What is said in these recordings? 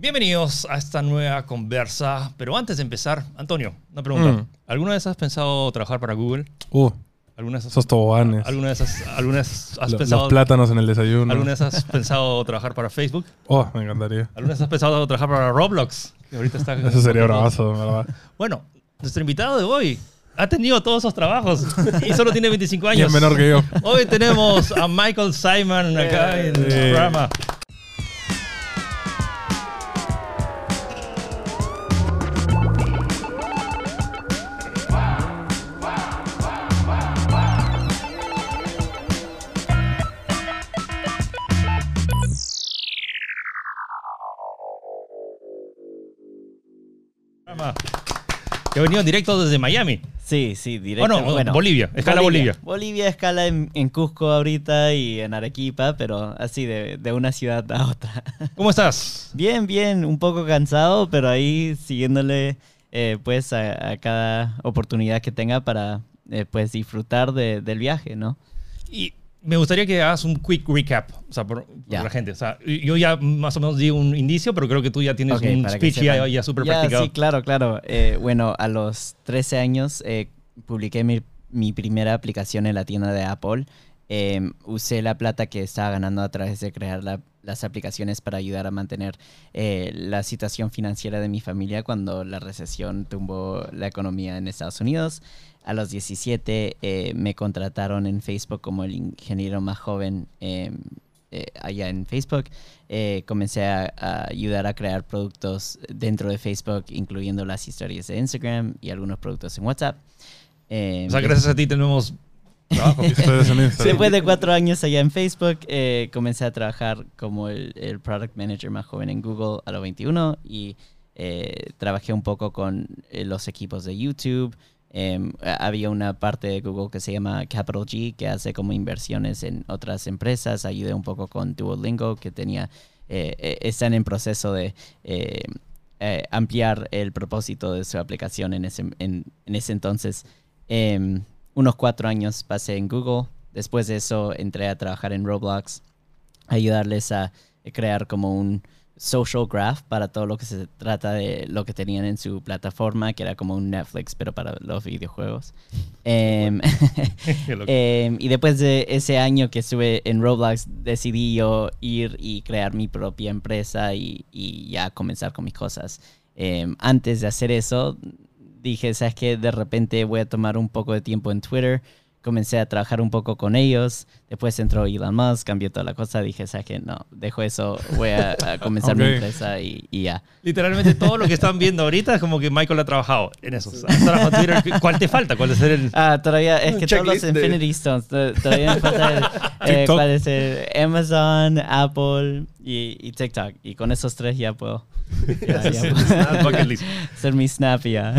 Bienvenidos a esta nueva conversa. Pero antes de empezar, Antonio, una pregunta. Mm. ¿Alguna vez has pensado trabajar para Google? Uh, ¿Alguna vez has, esos toboganes. ¿alguna vez has, alguna vez has Lo- pensado, los plátanos en el desayuno. ¿Alguna vez has pensado trabajar para Facebook? Oh, me encantaría. ¿Alguna vez has pensado trabajar para Roblox? Que ahorita está Eso sería bravazo, ¿verdad? Bueno, nuestro invitado de hoy ha tenido todos esos trabajos y solo tiene 25 Y años. es menor que yo. Hoy tenemos a Michael Simon acá en el programa. Programa Que ha venido en directo desde Miami. Sí, sí, directo. Oh, no, Bolivia, escala Bolivia. Bolivia escala en, en Cusco ahorita y en Arequipa, pero así de, de una ciudad a otra. ¿Cómo estás? Bien, bien, un poco cansado, pero ahí siguiéndole eh, pues a, a cada oportunidad que tenga para eh, pues disfrutar de- del viaje, ¿no? Y me gustaría que hagas un quick recap, o sea, por, la gente. O sea, yo ya más o menos di un indicio, pero creo que tú ya tienes un speech ya, ya súper practicado. Sí, claro, claro. Eh, bueno, a los 13 años eh, publiqué mi, mi primera aplicación en la tienda de Apple. Eh, usé la plata que estaba ganando a través de crear la- las aplicaciones para ayudar a mantener eh, la situación financiera de mi familia cuando la recesión tumbó la economía en Estados Unidos. A los 17 eh, me contrataron en Facebook como el ingeniero más joven eh, eh, allá en Facebook. Eh, comencé a, a ayudar a crear productos dentro de Facebook, incluyendo las historias de Instagram y algunos productos en WhatsApp. Eh, O sea, gracias a ti tenemos trabajo. Después de cuatro años allá en Facebook, comencé a trabajar como el, el Product Manager más joven en Google a los 21 y eh, trabajé un poco con eh, los equipos de YouTube. A- había una parte de Google que se llama Capital G que hace como inversiones en otras empresas. Ayudé un poco con Duolingo que tenía, eh, eh, están en proceso de eh, eh, ampliar el propósito de su aplicación en ese, en, en ese entonces. Em, unos cuatro años pasé en Google. Después de eso entré a trabajar en Roblox, ayudarles a crear como un social graph para todo lo que se trata de lo que tenían en su plataforma, que era como un Netflix, pero para los videojuegos. Em. Em, y después de ese año que estuve en Roblox, decidí yo ir y crear mi propia empresa y, y ya comenzar con mis cosas. Em, antes de hacer eso, dije, ¿sabes qué? De repente voy a tomar un poco de tiempo en Twitter. Comencé a trabajar un poco con ellos. Después entró Elon Musk, cambió toda la cosa. Dije, ¿sabes qué? No, dejo eso. Voy a, a comenzar mi empresa y, y ya. Literalmente todo lo que están viendo ahorita es como que Michael ha trabajado en eso. ¿Cuál te falta? ¿Cuál es el...? Ah, todavía, es que todos los de- Infinity Stones, to- todavía me falta el, eh, cuál es el Amazon, Apple y, y TikTok. Y con esos tres ya puedo, ya, ya puedo Bucket list. hacer mi snap ya.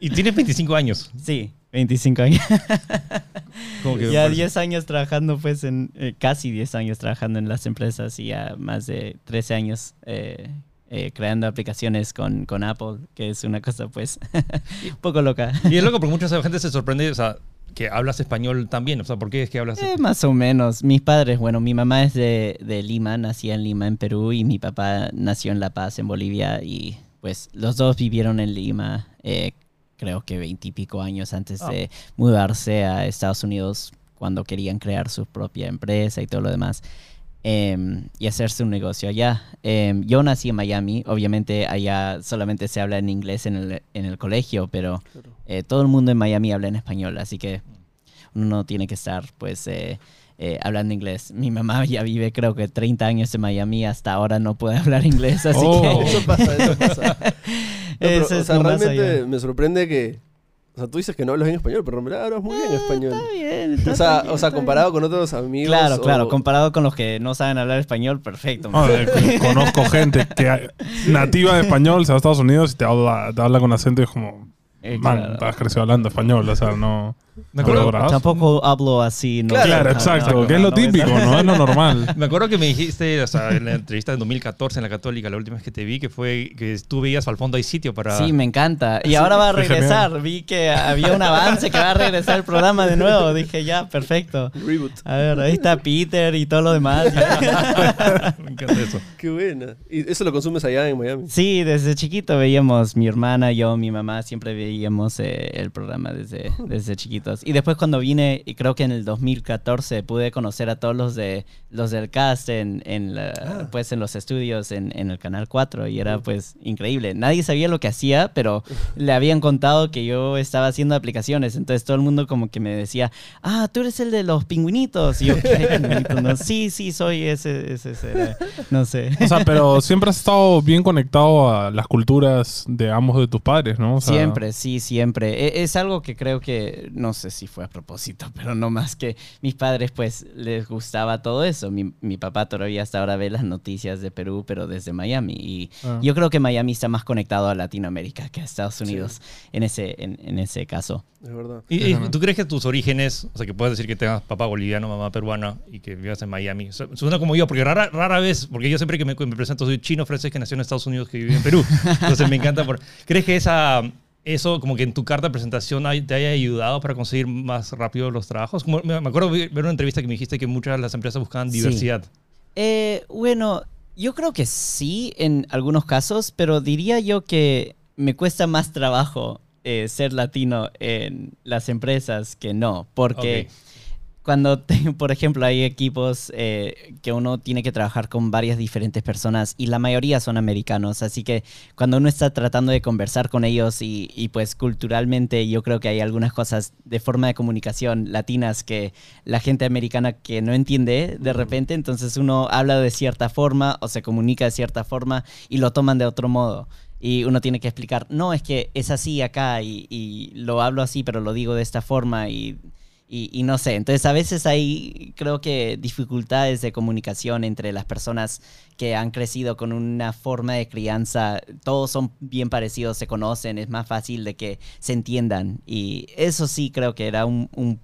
Y tienes 25 años. Sí, 25 años. Que Ya parece- 10 años trabajando, pues, en eh, casi 10 años trabajando en las empresas y ya más de 13 años eh, eh, creando aplicaciones con, con Apple, que es una cosa, pues, un poco loca. Y es loco porque mucha gente se sorprende, o sea, que hablas español también. O sea, ¿por qué es que hablas Eh, más o menos. Mis padres, bueno, mi mamá es de, de Lima, nací en Lima, en Perú, y mi papá nació en La Paz, en Bolivia, y pues los dos vivieron en Lima, eh, creo que veintipico años antes Ah. de mudarse a Estados Unidos cuando querían crear su propia empresa y todo lo demás. em, y hacerse un negocio allá. Em, yo nací en Miami, obviamente allá solamente se habla en inglés en el, en el colegio, pero eh, todo el mundo en Miami habla en español, así que uno tiene que estar pues eh, eh, hablando inglés. Mi mamá ya vive creo que 30 años en Miami, hasta ahora no puede hablar inglés, así Oh. que... Eso pasa, eso pasa. Pero, o sea, realmente me sorprende que. O sea, tú dices que no hablas bien español, pero en realidad hablas muy bien español. Está bien, está O sea, bien, o sea está comparado con otros amigos. Claro, o- claro, comparado con los que no saben hablar español, perfecto. No, eh, con- conozco gente que hay- nativa de español se va a Estados Unidos y te habla, te habla con acento y es como, Eh, man, claro. has crecido hablando español, o sea, no... Me acuerdo. Tampoco hablo así. ¿no? Claro, Claro, exacto. no, que es lo no, típico, ¿no? Es lo normal. me acuerdo que me dijiste, o sea, en la entrevista de 2014 en la Católica, la última vez que te vi, que fue que tú veías al fondo hay sitio para... Sí, me encanta. Y ahora va a regresar. Vi que había un avance que va a regresar el programa de nuevo. Dije, ya, perfecto. Reboot. A ver, ahí está Peter y todo lo demás. Me encanta eso. Qué buena. ¿Y eso lo consumes allá en Miami? Sí, desde chiquito veíamos, mi hermana, yo, mi mamá, siempre veíamos eh, el programa desde, desde Y después cuando vine, y creo que en el 2014, pude conocer a todos los de los del cast en, en la- Ah. pues en los estudios en, en el Canal 4 y era pues increíble. Nadie sabía lo que hacía, pero le habían contado que yo estaba haciendo aplicaciones. Entonces todo el mundo como que me decía, ah, tú eres el de los pingüinitos. Y yo, ¿qué pingüinitos? No, sí, sí, soy ese, ese, ese, era". no sé. O sea, pero siempre has estado bien conectado a las culturas de ambos de tus padres, ¿no? O sea, Siempre, sí, siempre. E- Es algo que creo que, no sé si fue a propósito, pero no más que mis padres pues les gustaba todo eso. Mi, mi papá todavía hasta ahora ve las noticias de Perú, pero desde Miami. Y Ah. yo creo que Miami está más conectado a Latinoamérica que a Estados Unidos en, ese, en, en ese caso. Es verdad. ¿Y, y tú crees que tus orígenes, o sea, que puedes decir que tengas papá boliviano, mamá peruana y que vivas en Miami, o sea, suena como yo, porque rara, rara vez, porque yo siempre que me, me presento soy chino francés que nació en Estados Unidos, que vive en Perú. Entonces me encanta. Por, ¿Crees que esa, eso, como que en tu carta de presentación, hay- te haya ayudado para conseguir más rápido los trabajos? Como, me me acuerdo ver una entrevista que me dijiste que muchas de las empresas buscaban Sí. diversidad. Eh, bueno, yo creo que sí en algunos casos, pero diría yo que me cuesta más trabajo eh, ser latino en las empresas que no, porque. Cuando, te- por ejemplo, hay equipos eh, que uno tiene que trabajar con varias diferentes personas y la mayoría son americanos, así que cuando uno está tratando de conversar con ellos y, y, pues culturalmente yo creo que hay algunas cosas de forma de comunicación latinas que la gente americana que no entiende de repente, entonces uno habla de cierta forma o se comunica de cierta forma y lo toman de otro modo. Y uno tiene que explicar, no, es que es así acá y, y lo hablo así, pero lo digo de esta forma y y, no sé, entonces a veces hay creo que dificultades de comunicación entre las personas que han crecido con una forma de crianza, todos son bien parecidos, se conocen, es más fácil de que se entiendan. Y eso sí creo que era un, un,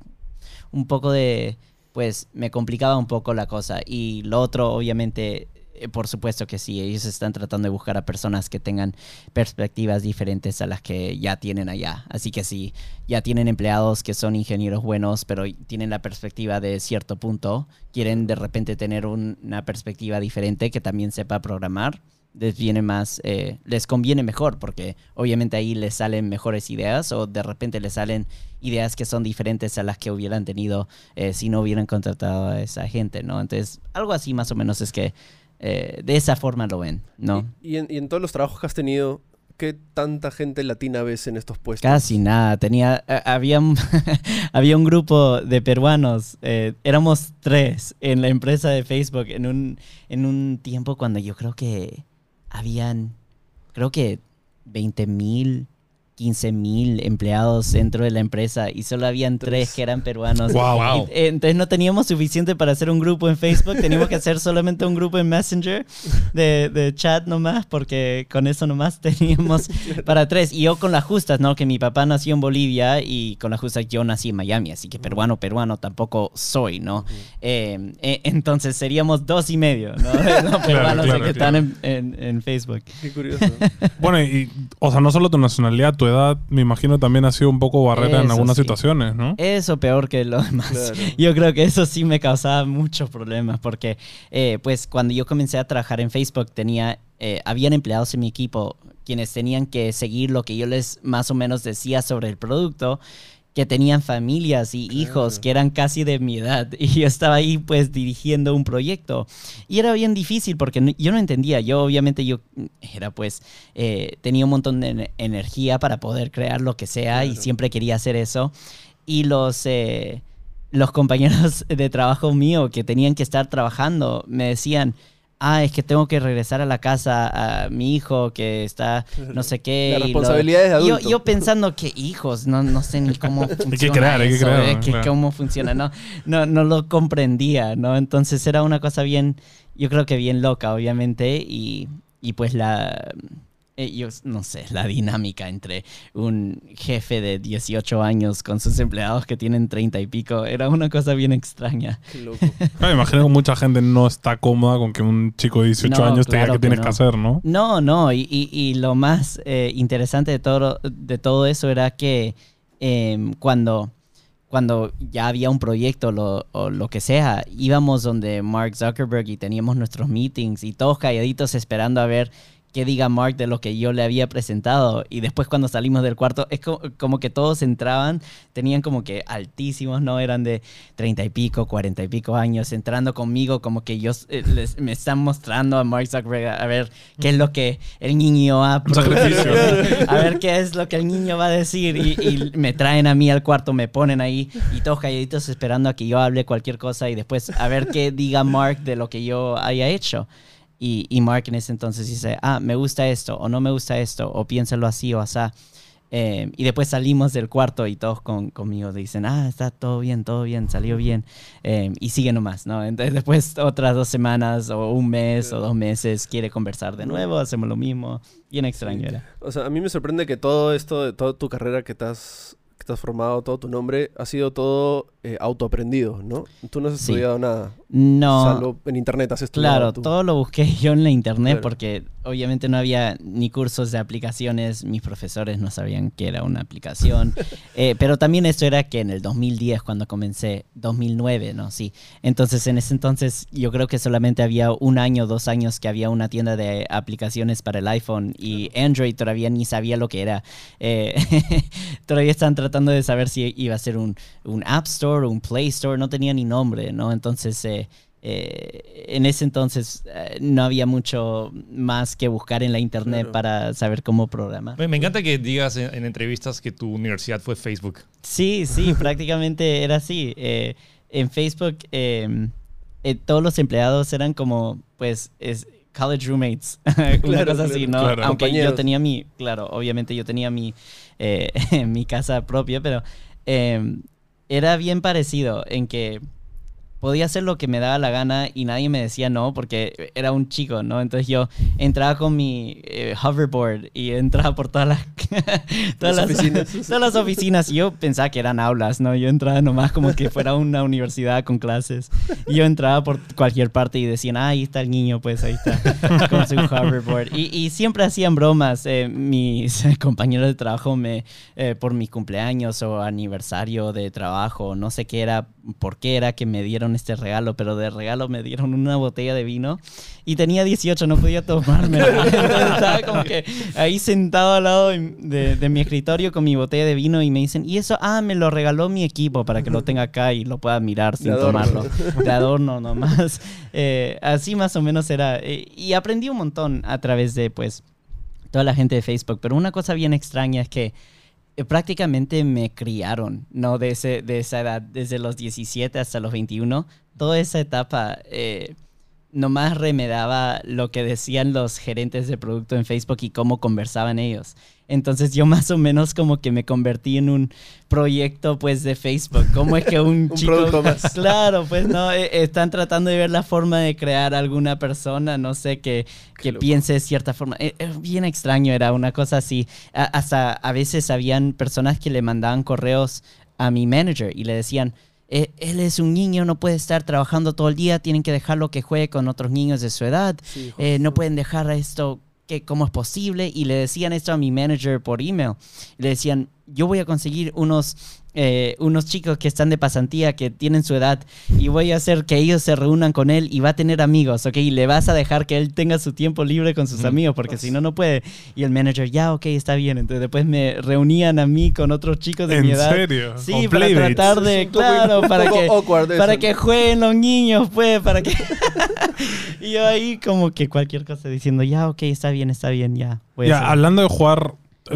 un poco de, pues me complicaba un poco la cosa. Y lo otro, obviamente, por supuesto que sí, ellos están tratando de buscar a personas que tengan perspectivas diferentes a las que ya tienen allá. Así que sí, ya tienen empleados que son ingenieros buenos, pero tienen la perspectiva de cierto punto, quieren de repente tener un- una perspectiva diferente que también sepa programar. Les viene más, eh, les conviene mejor porque obviamente ahí les salen mejores ideas o de repente les salen ideas que son diferentes a las que hubieran tenido eh, si no hubieran contratado a esa gente, ¿no? Entonces, algo así más o menos es que eh, de esa forma lo ven, ¿no? Y, y en, y en todos los trabajos que has tenido, ¿qué tanta gente latina ves en estos puestos? Casi nada. Tenía, a- había, un- había un grupo de peruanos. eh, éramos tres en la empresa de Facebook en un, en un tiempo cuando yo creo que habían, creo que 20 mil, 15 mil empleados dentro de la empresa y solo habían tres, que eran peruanos. Wow. Wow. Y, eh, Entonces no teníamos suficiente para hacer un grupo en Facebook, teníamos que hacer solamente un grupo en Messenger de, de chat nomás, porque con eso nomás teníamos para tres. Y yo con las justas, ¿no? Que mi papá nació en Bolivia y con las justas yo nací en Miami, así que peruano, peruano tampoco soy, ¿no? Eh, eh, entonces seríamos dos y medio, ¿no? Los peruanos claro, que están en, en- en Facebook. Qué curioso. Bueno, y, o sea, no solo tu nacionalidad, tu edad, me imagino también ha sido un poco barrera en algunas sí. situaciones, ¿no? Eso peor que lo demás. Claro. Yo creo que eso sí me causaba muchos problemas porque, eh, pues, cuando yo comencé a trabajar en Facebook, tenía, eh, habían empleados en mi equipo quienes tenían que seguir lo que yo les más o menos decía sobre el producto, que tenían familias y hijos Claro. que eran casi de mi edad y yo estaba ahí pues dirigiendo un proyecto. Y era bien difícil porque no- yo no entendía, yo obviamente yo era pues, eh, tenía un montón de ener- energía para poder crear lo que sea y siempre quería hacer eso. Y los, eh, los compañeros de trabajo mío que tenían que estar trabajando me decían, ah, es que tengo que regresar a la casa a mi hijo que está no sé qué. La y lo- responsabilidad es de adulto. yo pensando que hijos, no, no sé ni cómo funciona crear, hay que crear, eh, que claro. cómo funciona, no, no, no lo comprendía, ¿no? Entonces era una cosa bien, yo creo que bien loca, obviamente, y, y pues la eh, yo no sé, la dinámica entre un jefe de 18 años con sus empleados que tienen 30 y pico era una cosa bien extraña. Qué loco. Claro, imagino que mucha gente no está cómoda con que un chico de 18 No, años te diga claro qué que tienes no. que hacer, ¿no? No, no, y, y- y lo más eh, interesante de todo, de todo eso era que em, cuando, cuando ya había un proyecto lo- o lo que sea, íbamos donde Mark Zuckerberg y teníamos nuestros meetings y todos calladitos esperando a ver qué diga Mark de lo que yo le había presentado. Y después cuando salimos del cuarto, es co- como, que todos entraban, tenían como que altísimos, ¿no? Eran de treinta y pico, cuarenta y pico años, entrando conmigo, como que yo eh, les- me están mostrando a Mark Zuckerberg a, ver qué es lo que el niño va a Un sacrificio. a ver qué es lo que el niño va a decir. Y, y me traen a mí al cuarto, me ponen ahí y todos calladitos esperando a que yo hable cualquier cosa y después a ver qué diga Mark de lo que yo haya hecho. Y, y Mark en ese entonces dice, ah, me gusta esto, o no me gusta esto, o piénsalo así o asá. Eh, y después salimos del cuarto y todos con, conmigo dicen, ah, está todo bien, todo bien, salió bien. Eh, y sigue nomás, ¿no? Entonces después otras dos semanas o un mes o dos meses quiere conversar de nuevo, hacemos lo mismo. Bien extraño era. O sea, a mí me sorprende que todo esto, de toda tu carrera que has, que has formado, todo tu nombre, ha sido todo eh, autoaprendido, ¿no? Tú no has Sí. estudiado nada. No. Salvo en internet has estudiado. Claro, tú. todo lo busqué yo en la internet Claro. porque obviamente no había ni cursos de aplicaciones, mis profesores no sabían que era una aplicación, Eh, pero también esto era que en el 2010 cuando comencé, 2009, ¿no? Sí. Entonces en ese entonces yo creo que solamente había un año, dos años que había una tienda de aplicaciones para el iPhone y Android todavía ni sabía lo que era. Eh, todavía están tratando de saber si iba a ser un, un App Store un Play Store, no tenía ni nombre, ¿no? Entonces... eh, eh, en ese entonces eh, no había mucho más que buscar en la internet Claro. para saber cómo programar. Me, me encanta que digas en, en entrevistas que tu universidad fue Facebook. Sí, sí, prácticamente era así. Eh, en Facebook eh, eh, todos los empleados eran como, pues, es college roommates, una Claro, cosa así. ¿no? Claro. Aunque yo tenía mi, claro, obviamente yo tenía mi, eh, mi casa propia, pero eh, era bien parecido en que podía hacer lo que me daba la gana y nadie me decía no porque era un chico, ¿no? Entonces yo entraba con mi eh, hoverboard y entraba por todas las, todas, Las las oficinas. todas las oficinas y yo pensaba que eran aulas, ¿no? Yo entraba nomás como que fuera una universidad con clases y yo entraba por cualquier parte y decían, ah, ahí está el niño, pues ahí está con su hoverboard. Y, y siempre hacían bromas. eh, mis compañeros de trabajo me, eh, por mi cumpleaños o aniversario de trabajo, no sé qué era, por qué era que me dieron este regalo, pero de regalo me dieron una botella de vino y tenía 18, no podía tomarme. Estaba como que ahí sentado al lado de, de- de mi escritorio con mi botella de vino y me dicen, y eso, ah, me lo regaló mi equipo para que lo tenga acá y lo pueda mirar sin adorno. tomarlo. De adorno nomás. Eh, así más o menos era. eh, y aprendí un montón a través de, pues, toda la gente de Facebook. Pero una cosa bien extraña es que prácticamente me criaron, ¿no? De, ese, de esa edad, desde los 17 hasta los 21. Toda esa etapa eh, nomás remedaba lo que decían los gerentes de producto en Facebook y cómo conversaban ellos. Entonces yo más o menos como que me convertí en un proyecto pues de Facebook. ¿Cómo es que un, Un chico... producto más. Claro, pues no, eh, están tratando de ver la forma de crear alguna persona, no sé, que, que piense de cierta forma. Eh, bien extraño era una cosa así. Hasta a veces habían personas que le mandaban correos a mi manager y le decían, "Eh, él es un niño, no puede estar trabajando todo el día, tienen que dejarlo que juegue con otros niños de su edad, Sí, eh, no pueden dejar esto, que cómo es posible. Y le decían esto a mi manager por email. Le decían, yo voy a conseguir unos, eh, unos chicos que están de pasantía, que tienen su edad, y voy a hacer que ellos se reúnan con él y va a tener amigos, ¿ok? Y le vas a dejar que él tenga su tiempo libre con sus amigos, porque si no, no puede. Y el manager, ya, ok, está bien. Entonces después me reunían a mí con otros chicos de mi ¿En edad. serio? Sí, para playmates. tratar de, Es un poco- claro, para que, para que jueguen los niños, pues, para que... y yo ahí como que cualquier cosa diciendo, ya, ok, está bien, está bien, ya. Ya, hacer". hablando de jugar,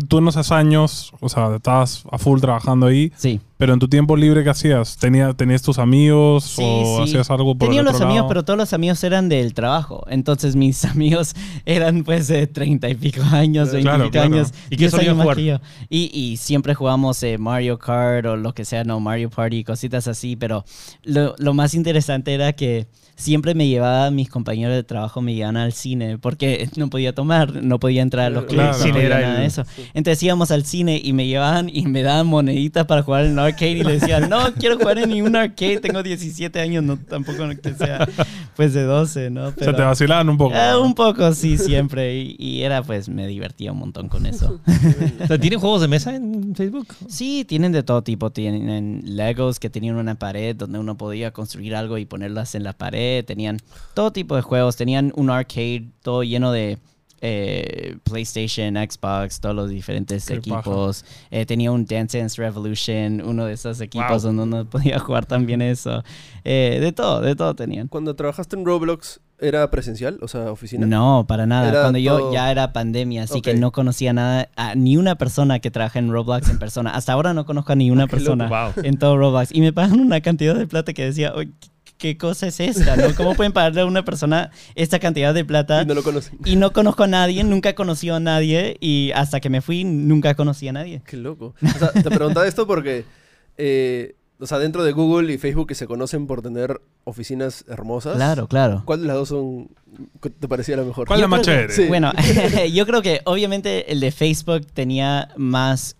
tú en esos años, o sea, estabas a full trabajando ahí. Sí. Pero en tu tiempo libre, ¿qué hacías? ¿Tenía, ¿Tenías tus amigos Sí, o sí. hacías algo por Tenía el los otro amigos, lado? pero todos los amigos eran del trabajo. Entonces mis amigos eran pues de treinta y pico años, veinte Claro, y pico claro. años. ¿Y qué 10 solían jugar? Y, y siempre jugamos eh, Mario Kart o lo que sea, no, Mario Party, cositas así. Pero lo, lo más interesante era que siempre me llevaba, mis compañeros de trabajo me llevaban al cine porque no podía tomar, no podía entrar a los Claro, clubs, cine no podía era nada de eso. Entonces íbamos al cine y me llevaban y me daban moneditas para jugar en el arcade y le decían, no, quiero jugar en ningún arcade, tengo 17 años, no tampoco que sea pues de 12, ¿no? O sea, te Pero, vacilaban un poco. eh, un poco, sí, siempre. Y, y era pues, me divertía un montón con eso. O sea, ¿Tienen juegos de mesa en Facebook? Sí, tienen de todo tipo. Tienen Legos que tenían una pared donde uno podía construir algo y ponerlas en la pared. Tenían todo tipo de juegos. Tenían un arcade todo lleno de eh, PlayStation, Xbox, todos los diferentes Qué equipos. Eh, tenía un Dance Dance Revolution, uno de esos equipos Wow. donde uno podía jugar también eso. Eh, de todo, de todo tenían. Cuando trabajaste en Roblox, ¿era presencial? O sea, oficina. No, para nada. Era Cuando yo ya era pandemia, así que no conocía nada, a ni una persona que trabaja en Roblox en persona. Hasta ahora no conozco a ni una persona Wow. en todo Roblox. Y me pagan una cantidad de plata que decía, "Oye, ¿qué, cosa es esta? ¿no? ¿Cómo pueden pagarle a una persona esta cantidad de plata? Y no lo conocen. Y no conozco a nadie, nunca conocí a nadie. Y hasta que me fui, nunca conocí a nadie. Qué loco. O sea, te preguntaba esto porque, eh, o sea, dentro de Google y Facebook que se conocen por tener oficinas hermosas. Claro, claro. ¿Cuál de las dos son, te parecía la mejor? ¿Cuál la más chévere? Sí. Bueno, yo creo que obviamente el de Facebook tenía más.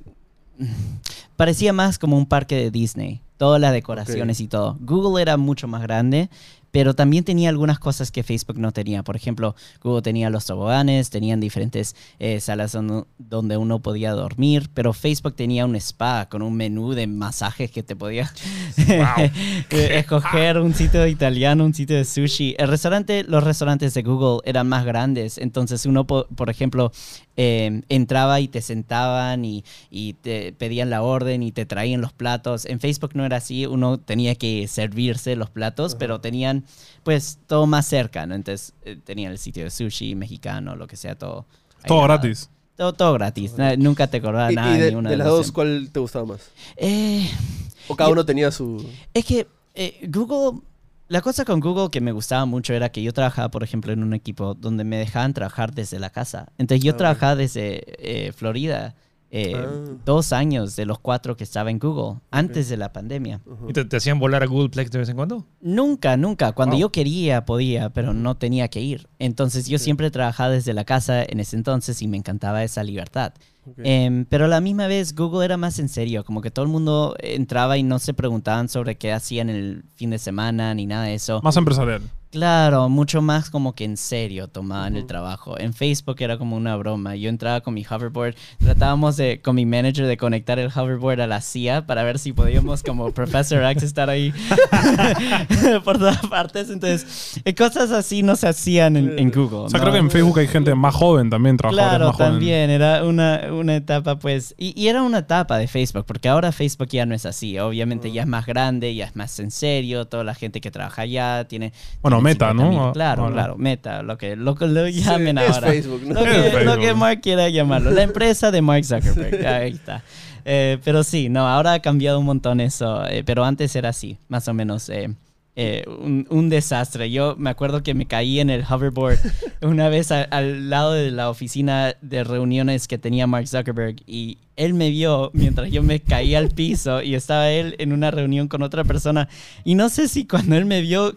Parecía más como un parque de Disney. Todas las decoraciones y todo. Google era mucho más grande, pero también tenía algunas cosas que Facebook no tenía. Por ejemplo, Google tenía los toboganes, tenían diferentes eh, salas donde, uno podía dormir, pero Facebook tenía un spa con un menú de masajes que te podía escoger un sitio de italiano, un sitio de sushi. El restaurante, los restaurantes de Google eran más grandes, entonces uno, po- por ejemplo, eh, entraba y te sentaban y, y te pedían la orden y te traían los platos. En Facebook no era así, uno tenía que servirse los platos, pero tenían pues todo más cerca, ¿no? Entonces eh, tenían el sitio de sushi, mexicano, lo que sea, todo. Todo gratis. Todo, todo gratis, nunca te cobraba Y, y nada. de, ni una de las dos, ¿cuál te gustaba más? Eh, ¿O cada Yo- uno tenía su...? es que eh, Google, la cosa con Google que me gustaba mucho era que yo trabajaba, por ejemplo, en un equipo donde me dejaban trabajar desde la casa. Entonces yo Ah, trabajaba desde eh, Florida eh, Ah. dos años de los cuatro que estaba en Google, antes de la pandemia. ¿Y te, te hacían volar a Googleplex de vez en cuando? Nunca, nunca. Cuando Wow. yo quería, podía, pero no tenía que ir. Entonces yo siempre trabajaba desde la casa en ese entonces y me encantaba esa libertad. Em, pero a la misma vez Google era más en serio, como que todo el mundo entraba y no se preguntaban sobre qué hacían el fin de semana ni nada de eso. Más empresarial. Claro, mucho más como que en serio tomaban el trabajo. En Facebook era como una broma. Yo entraba con mi hoverboard, tratábamos de, con mi manager de conectar el hoverboard a la CIA para ver si podíamos como Professor X estar ahí por todas partes. Entonces, eh, cosas así no se hacían en, en Google. O sea, ¿no? creo que en Facebook hay gente más joven también, trabajadores Claro, más también era una, una etapa, pues, y, y era una etapa de Facebook, porque ahora Facebook ya no es así, obviamente ya es más grande, ya es más en serio, toda la gente que trabaja allá tiene... Bueno, tiene Meta, 50.000. ¿no? Claro, Ahora. claro, Meta, lo que lo, lo Sí, llamen es ahora. Facebook, ¿no? Lo que, Es lo que Facebook. Mark quiera llamarlo, la empresa de Mark Zuckerberg, ahí está. Eh, pero sí, no, ahora ha cambiado un montón eso, eh, pero antes era así, más o menos. eh, eh, un, un desastre. Yo me acuerdo que me caí en el hoverboard una vez a- al lado de la oficina de reuniones que tenía Mark Zuckerberg y él me vio mientras yo me caí al piso y estaba él en una reunión con otra persona y no sé si cuando él me vio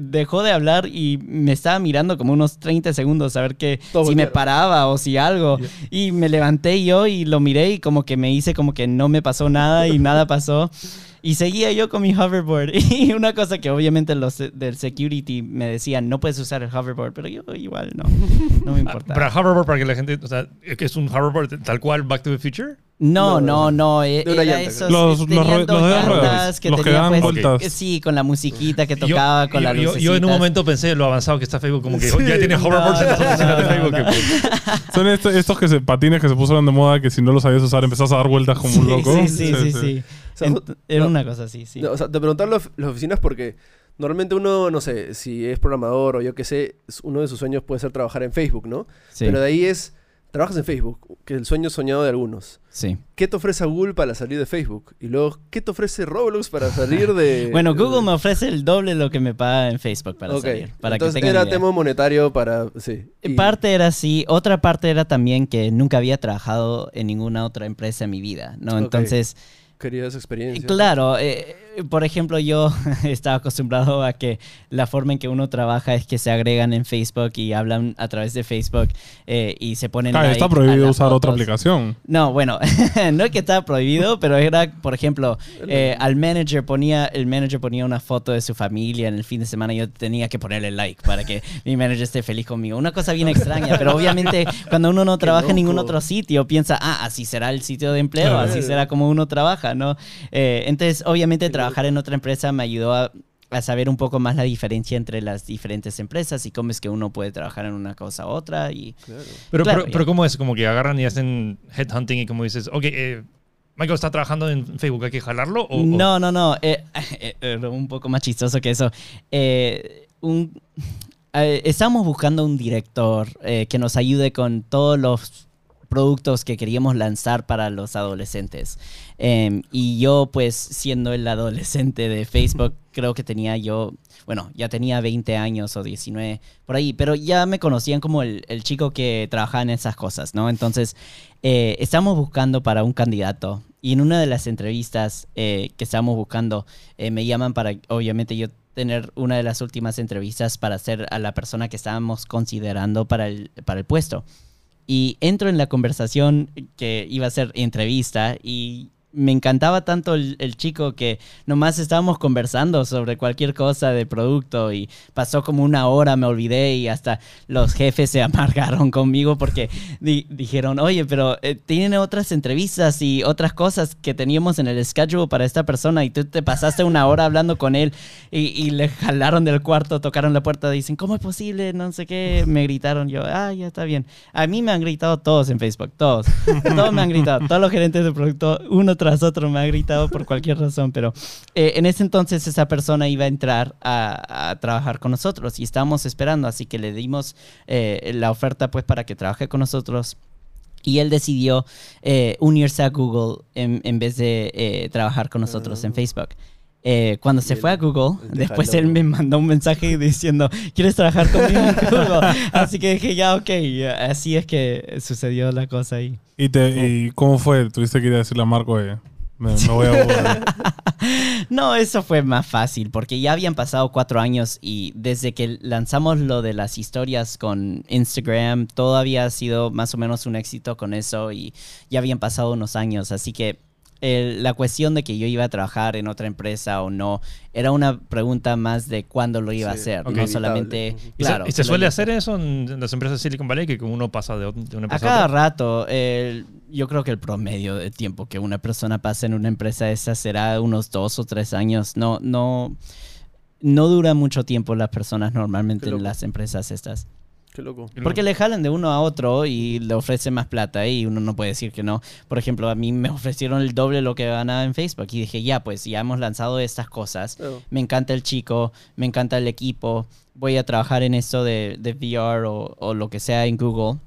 dejó de hablar y me estaba mirando como unos 30 segundos a ver que Todo si me paraba o si algo. Y me levanté yo y lo miré y como que me hice como que no me pasó nada y nada pasó y seguía yo con mi hoverboard. Y una cosa que obviamente los de- del security me decían, no puedes usar el hoverboard, pero yo igual no, no me importa. Para hoverboard, para que la gente, o sea, es que es un hoverboard tal cual Back to the Future. No, No, no, Era llanta, esos, Los- los que los que tenían, dan pues, vueltas. eh, Sí, con la musiquita que Yo- tocaba, con la yo, lucecita. yo en un momento pensé lo avanzado que está Facebook, como que Sí. ya tiene hoverboards en las No, oficinas de Facebook. no, que, no. pues, Son estos, estos que se, patines que se pusieron de moda que si no los sabías usar empezás a dar vueltas como un Sí, loco. Sí, sí, sí. Sea, En- era no, una cosa así, sí. no, o sea, te preguntaron las oficinas porque normalmente uno, no sé, si es programador o yo qué sé, uno de sus sueños puede ser trabajar en Facebook, ¿no? Sí. Pero de ahí es trabajas en Facebook, que es el sueño soñado de algunos. Sí. ¿Qué te ofrece Google para salir de Facebook? Y luego, ¿qué te ofrece Roblox para salir de...? Bueno, Google me ofrece el doble de lo que me paga en Facebook para Ok, salir. Para entonces que era idea. tema monetario para... Sí. Y- Parte era así, otra parte era también que nunca había trabajado en ninguna otra empresa en mi vida, ¿no? Entonces, Querías experiencia. claro, eh, por ejemplo, yo estaba acostumbrado a que la forma en que uno trabaja es que se agregan en Facebook y hablan a través de Facebook eh, y se ponen Claro, like está prohibido usar otra aplicación. No, bueno, no es que estaba prohibido, pero era, por ejemplo, eh, al manager ponía, el manager ponía una foto de su familia en el fin de semana y yo tenía que ponerle like para que mi manager esté feliz conmigo. Una cosa bien extraña, pero obviamente cuando uno no trabaja en ningún otro sitio, piensa, ah, así será el sitio de empleo, así será como uno trabaja, ¿no? Eh, entonces, obviamente, trabajar en otra empresa me ayudó a a saber un poco más la diferencia entre las diferentes empresas y cómo es que uno puede trabajar en una cosa u otra y Claro. Pero, Claro, pero, ¿cómo es? Como que agarran y hacen headhunting y como dices, ok, eh, Michael está trabajando en Facebook, ¿hay que jalarlo? O, No, no, no. eh, eh, eh, un poco más chistoso que eso. Eh, un, eh, estamos buscando un director eh, que nos ayude con todos los productos que queríamos lanzar para los adolescentes. Em, y yo, pues, siendo el adolescente de Facebook, creo que tenía yo, bueno, ya tenía 20 años o 19 por ahí, pero ya me conocían como el, el chico que trabajaba en esas cosas, ¿no? Entonces, eh, estamos buscando para un candidato y en una de las entrevistas eh, que estábamos buscando, eh, me llaman para, obviamente, yo tener una de las últimas entrevistas para ser a la persona que estábamos considerando para el, para el puesto. Y entro en la conversación que iba a ser entrevista y me encantaba tanto el, chico que nomás estábamos conversando sobre cualquier cosa de producto y pasó como una hora, me olvidé y hasta los jefes se amargaron conmigo porque di- dijeron, oye, pero eh, tienen otras entrevistas y otras cosas que teníamos en el schedule para esta persona y tú te pasaste una hora hablando con él y, le jalaron del cuarto, tocaron la puerta, dicen, ¿cómo es posible? No sé qué, me gritaron yo, ah, ya está bien. A mí me han gritado todos en Facebook, todos, todos me han gritado, todos los gerentes de producto, uno otro me ha gritado por cualquier razón, pero eh, en ese entonces esa persona iba a entrar a, a trabajar con nosotros y estábamos esperando, así que le dimos eh, la oferta pues para que trabaje con nosotros. Y él decidió eh, unirse a Google en, en vez de trabajar con nosotros en Ah. Facebook. Eh, cuando se fue a Google, después él me mandó un mensaje diciendo, ¿quieres trabajar conmigo en Google? Así que dije, ya, ok. Así es que sucedió la cosa ahí. ¿Y, te, ¿Y cómo fue? ¿Tuviste que ir a decirle a Marco, eh, me, me voy a Google? No, eso fue más fácil porque ya habían pasado cuatro años y desde que lanzamos lo de las historias con Instagram, todo había sido más o menos un éxito con eso y ya habían pasado unos años. Así que el- la cuestión de que yo iba a trabajar en otra empresa o no era una pregunta más de cuándo lo iba a hacer, no solamente... ¿Y se- Claro, ¿Y se suele hacer eso en las empresas de Silicon Valley? Que como uno pasa de, una A empresa a cada otra. rato, el- yo creo que el promedio de tiempo que una persona pasa en una empresa esa será unos dos o tres años. No, no, no dura mucho tiempo las personas normalmente en las empresas estas. Qué loco. Porque le jalan de uno a otro y le ofrecen más plata y uno no puede decir que no. Por ejemplo, a mí me ofrecieron el doble lo que ganaba en Facebook y dije, ya, pues ya hemos lanzado estas cosas. Me encanta el chico, me encanta el equipo, voy a trabajar en esto de, de VR o, o lo que sea en Google.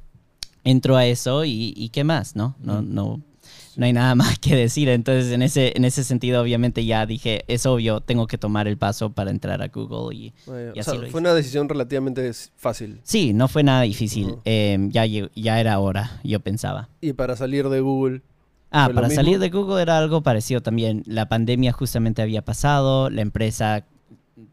Entro a eso y, y qué más, ¿no? No, no, no hay nada más que decir. Entonces, en ese, en ese sentido, obviamente ya dije, es obvio, tengo que tomar el paso para entrar a Google y Vaya, Y o así sea, lo hice. fue una decisión relativamente fácil. Sí, no fue nada difícil. Eh, ya, ya era hora, yo pensaba. Y para salir de Google, Ah, ¿Fue lo para salir de Google era algo parecido también. La pandemia justamente había pasado, la empresa,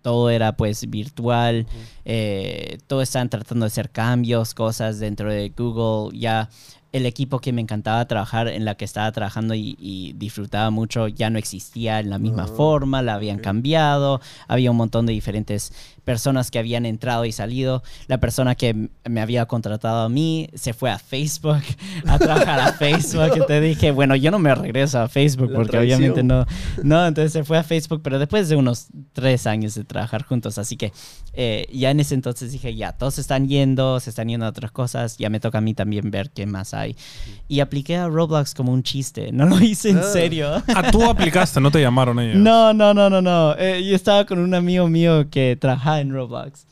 todo era pues virtual, eh, todos estaban tratando de hacer cambios, cosas dentro de Google. Ya el equipo que me encantaba trabajar, en la que estaba trabajando y, y disfrutaba mucho, ya no existía en la misma Ah, forma, la habían ok. cambiado, había un montón de diferentes personas que habían entrado y salido. La persona que me había contratado a mí se fue a Facebook a trabajar a Facebook. Y te dije, bueno, yo no me regreso a Facebook La porque traición. obviamente no. No, entonces se fue a Facebook, pero después de unos tres años de trabajar juntos. Así que eh, ya en ese entonces dije, ya, todos están yendo, se están yendo a otras cosas. Ya me toca a mí también ver qué más hay. Y apliqué a Roblox como un chiste. No lo hice en Ah. serio. Ah, tú aplicaste, no te llamaron ellos. No, no, no, no, no. Eh, yo estaba con un amigo mío que trabajaba en Roblox.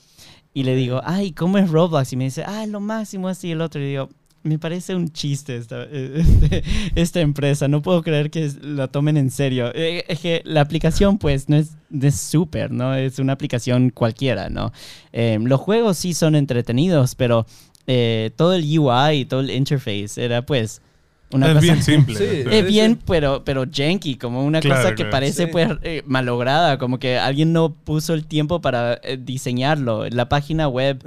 Y le digo, ay, ¿cómo es Roblox? Y me dice, ah, lo máximo, así y el otro. Y digo, me parece un chiste esta, eh, este- esta empresa. No puedo creer que la tomen en serio. Eh, Es que la aplicación, pues, no es no es súper, ¿no? Es una aplicación cualquiera, ¿no? Eh, los juegos sí son entretenidos, pero eh, todo el UI todo el interface era, pues, una es cosa... bien simple. Sí. Sí. Es bien, pero, pero janky, como una Claro, cosa que claro. parece Sí. pues eh, malograda, como que alguien no puso el tiempo para eh, diseñarlo. La página web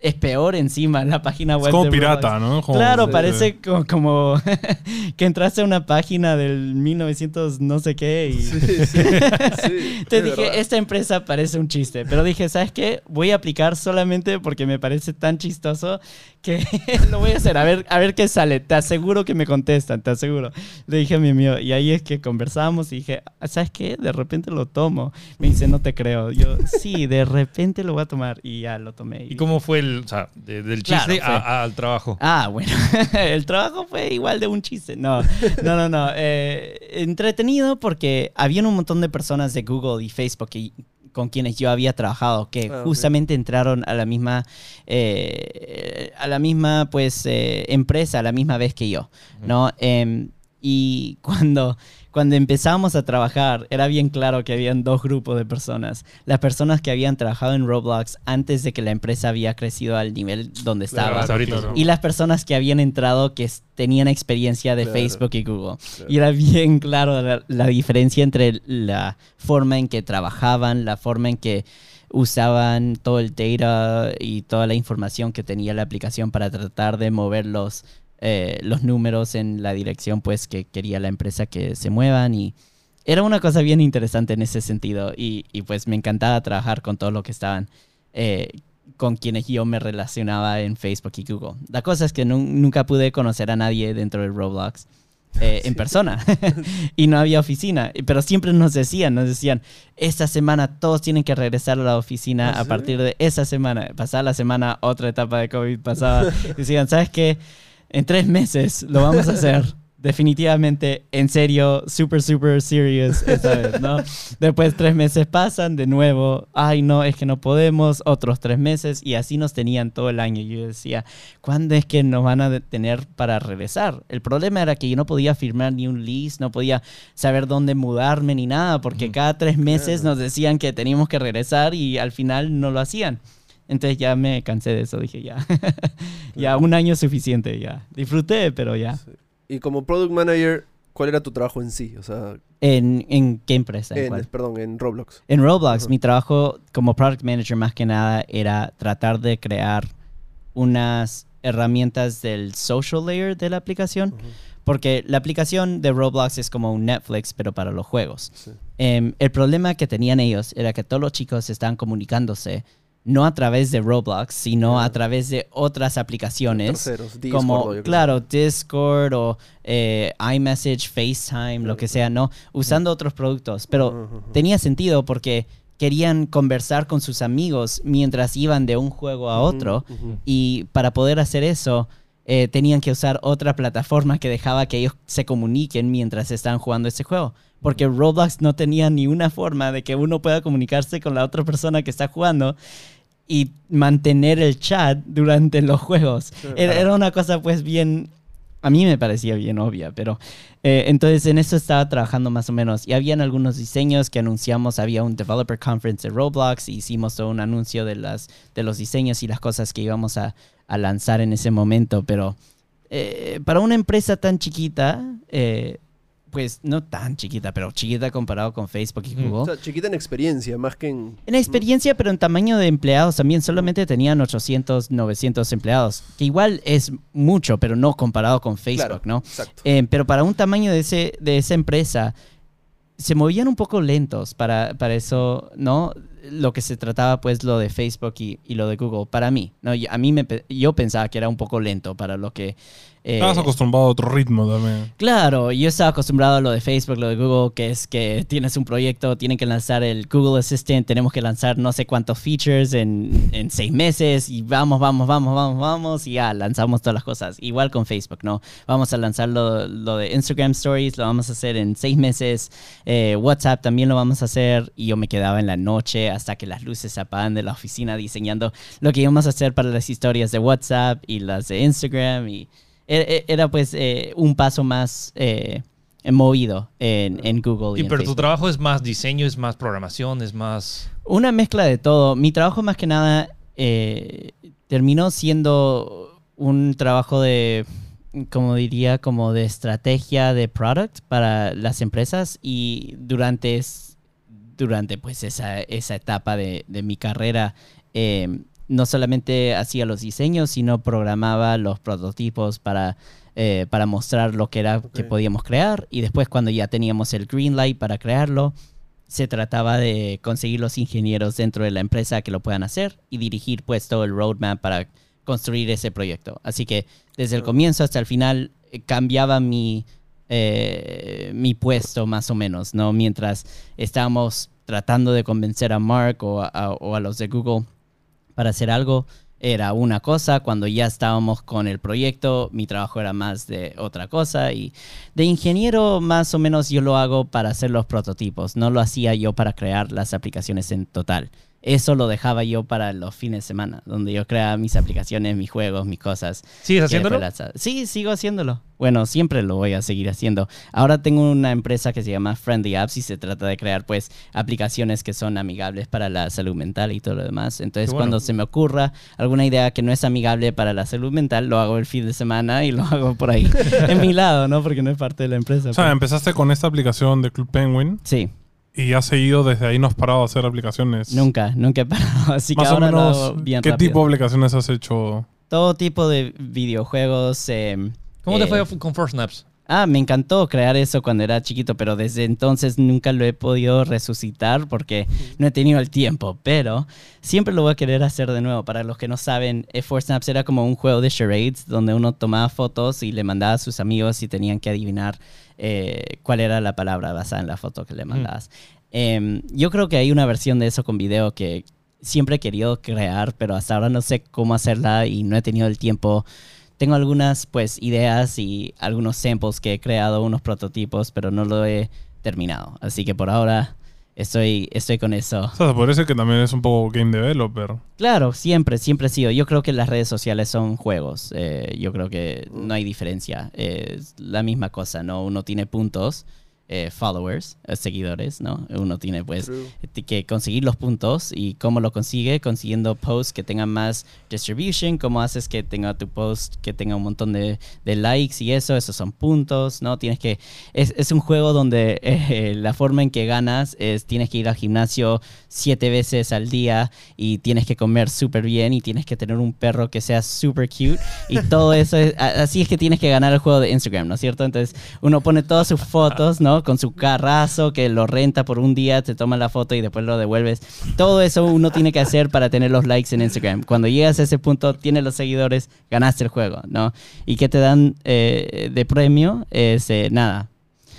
Es es peor encima, la página web. Es como de pirata, Roblox. ¿no? Como- Claro, Sí. parece co- como, que entraste a una página del 1900 no sé qué y... Sí, sí, sí, Te es dije, verdad. esta empresa parece un chiste, pero dije, ¿sabes qué? Voy a aplicar solamente porque me parece tan chistoso que lo voy a hacer, a ver, a ver qué sale. Te aseguro que me contestan, te aseguro. Le dije a mi amigo, y ahí es que conversamos y dije, ¿sabes qué? De repente lo tomo. Me dice, no te creo. Yo, sí, de repente lo voy a tomar y ya lo tomé. ¿Y cómo fue el, o sea, de- del chiste a- al trabajo? Ah, bueno, el trabajo fue igual de un chiste. No, no, no, no. Eh, entretenido porque habían un montón de personas de Google y Facebook y- con quienes yo había trabajado que Ah, justamente entraron a la misma, eh, a la misma, pues, eh, empresa a la misma vez que yo, ¿no? Em, y cuando, cuando empezamos a trabajar, era bien claro que habían dos grupos de personas. Las personas que habían trabajado en Roblox antes de que la empresa había crecido al nivel donde estaba. Claro, claro. Y las personas que habían entrado que tenían experiencia de Claro. Facebook y Google. Claro. Y era bien claro la, la diferencia entre la forma en que trabajaban, la forma en que usaban todo el data y toda la información que tenía la aplicación para tratar de mover los, eh, los números en la dirección pues que quería la empresa que se muevan y era una cosa bien interesante en ese sentido y, y, pues me encantaba trabajar con todo lo que estaban eh, con quienes yo me relacionaba en Facebook y Google. La cosa es que nu- nunca pude conocer a nadie dentro de Roblox eh, en persona y no había oficina, pero siempre nos decían, nos decían, esta semana todos tienen que regresar a la oficina ¿Ah, a sí? partir de esa semana. Pasada la semana, otra etapa de COVID pasaba. Decían, ¿sabes qué? En tres meses lo vamos a hacer. Definitivamente, en serio, super, super serious esta vez, ¿no? Después tres meses pasan de nuevo, ay no, es que no podemos, otros tres meses y así nos tenían todo el año. Yo decía, ¿cuándo es que nos van a detener para regresar? El problema era que yo no podía firmar ni un lease, no podía saber dónde mudarme ni nada, porque cada tres meses nos decían que teníamos que regresar y al final no lo hacían. Entonces ya me cansé de eso, dije ya, ya un año es suficiente, ya. Disfruté, pero ya. Y como product manager, ¿cuál era tu trabajo en sí? O sea, ¿En, en qué empresa? ¿En cuál? perdón, en Roblox. En Roblox, Ajá. mi trabajo como product manager más que nada era tratar de crear unas herramientas del social layer de la aplicación. Ujú, Porque la aplicación de Roblox es como un Netflix, pero para los juegos. sí. Em, el problema que tenían ellos era que todos los chicos estaban comunicándose no a través de Roblox, sino a través de otras aplicaciones. Terceros, Discord, como, claro, Discord o eh, iMessage, FaceTime, lo que sea, ¿no? Usando otros productos. Pero tenía sentido porque querían conversar con sus amigos mientras iban de un juego a otro. Y para poder hacer eso, eh, tenían que usar otra plataforma que dejaba que ellos se comuniquen mientras estaban jugando ese juego. Porque Roblox no tenía ni una forma de que uno pueda comunicarse con la otra persona que está jugando y mantener el chat durante los juegos. Era, era una cosa pues bien... A mí me parecía bien obvia, pero eh, entonces en eso estaba trabajando más o menos. Y habían algunos diseños que anunciamos, había un developer conference de Roblox, y hicimos todo un anuncio de, las, de los diseños y las cosas que íbamos a, a lanzar en ese momento. Pero eh, para una empresa tan chiquita, eh, pues no tan chiquita, pero chiquita comparado con Facebook y. Google. O sea, chiquita en experiencia, más que en... En experiencia, pero en tamaño de empleados también solamente tenían 800, 900 empleados, que igual es mucho, pero no comparado con Facebook, Claro, ¿no? Exacto. Eh, pero para un tamaño de, ese, de esa empresa, se movían un poco lentos para, para eso, ¿no? Lo que se trataba, pues, lo de Facebook y, y lo de Google, para mí, ¿no? A mí me, yo pensaba que era un poco lento para lo que... eh, Estabas acostumbrado a otro ritmo también. Claro, yo estaba acostumbrado a lo de Facebook, lo de Google, que es que tienes un proyecto, tienen que lanzar el Google Assistant, tenemos que lanzar no sé cuántos features en, en seis meses y vamos, vamos, vamos, vamos, vamos y ya, lanzamos todas las cosas. Igual con Facebook, ¿no? Vamos a lanzar lo, lo de Instagram Stories, lo vamos a hacer en seis meses, eh, WhatsApp también lo vamos a hacer y yo me quedaba en la noche hasta que las luces se apagan de la oficina diseñando lo que íbamos a hacer para las historias de WhatsApp y las de Instagram y Era, e, era, pues eh, un paso más eh, movido en, en Google. Y, en pero tu trabajo es más diseño, es más programación, es más... Una mezcla de todo. Mi trabajo más que nada eh, terminó siendo un trabajo de, como diría, como de estrategia de product para las empresas y durante, durante pues esa, esa etapa de, de mi carrera eh, no solamente hacía los diseños, sino programaba los prototipos para, eh, para mostrar lo que era que podíamos crear y después cuando ya teníamos el green light para crearlo, se trataba de conseguir los ingenieros dentro de la empresa que lo puedan hacer y dirigir pues todo el roadmap para construir ese proyecto. Así que desde el comienzo hasta el final eh, cambiaba mi, eh, mi puesto más o menos, ¿no? Mientras estábamos tratando de convencer a Mark o a, o a los de Google para hacer algo, era una cosa. Cuando ya estábamos con el proyecto, mi trabajo era más de otra cosa. Y de ingeniero, más o menos yo lo hago para hacer los prototipos. No lo hacía yo para crear las aplicaciones en total. Eso lo dejaba yo para los fines de semana, donde yo creaba mis aplicaciones, mis juegos, mis cosas. ¿Sigues haciéndolo? las- Sí, sigo haciéndolo. Bueno, siempre lo voy a seguir haciendo. Ahora tengo una empresa que se llama Friendly Apps y se trata de crear pues aplicaciones que son amigables para la salud mental y todo lo demás. Entonces, bueno. cuando se me ocurra alguna idea que no es amigable para la salud mental, lo hago el fin de semana y lo hago por ahí en mi lado, ¿no? Porque no es parte de la empresa. O sea, pues. empezaste con esta aplicación de Club Penguin Sí, y has seguido desde ahí, no has parado a hacer aplicaciones. nunca, nunca he parado. Así Más que o ahora lo menos, hago bien ¿qué rápido. tipo de aplicaciones has hecho? Todo tipo de videojuegos. em, ¿Cómo te eh, fue con First Snaps? Ah, me encantó crear eso cuando era chiquito, pero desde entonces nunca lo he podido resucitar porque no he tenido el tiempo. Pero siempre lo voy a querer hacer de nuevo. Para los que no saben, eh, Four Snaps era como un juego de charades donde uno tomaba fotos y le mandaba a sus amigos y tenían que adivinar eh, cuál era la palabra basada en la foto que le mandabas. Em, yo creo que hay una versión de eso con video que siempre he querido crear, pero hasta ahora no sé cómo hacerla y no he tenido el tiempo tengo algunas pues ideas y algunos samples que he creado, unos prototipos, pero no lo he terminado. Así que por ahora estoy, estoy con eso. O sea, se decir que también es un poco game developer. Claro, siempre, siempre he sido. Yo creo que las redes sociales son juegos. Eh, yo creo que no hay diferencia. Eh, es la misma cosa, ¿no? Uno tiene puntos, eh, followers, eh, seguidores, ¿no? Uno tiene pues True. que conseguir los puntos y cómo lo consigue consiguiendo posts que tengan más distribution, cómo haces que tenga tu post que tenga un montón de, de likes y eso, esos son puntos, ¿no? Tienes que, es, es un juego donde eh, la forma en que ganas es tienes que ir al gimnasio siete veces al día y tienes que comer súper bien y tienes que tener un perro que sea súper cute y todo eso, es- así es que tienes que ganar el juego de Instagram, ¿no es cierto? Entonces uno pone todas sus fotos, ¿no? Con su carrazo que lo renta por un día, te toma la foto y después lo devuelves. Todo eso uno tiene que hacer para tener los likes en Instagram. Cuando llegas a ese punto, tienes los seguidores, ganaste el juego, ¿no? Y que te dan eh, de premio es eh, nada.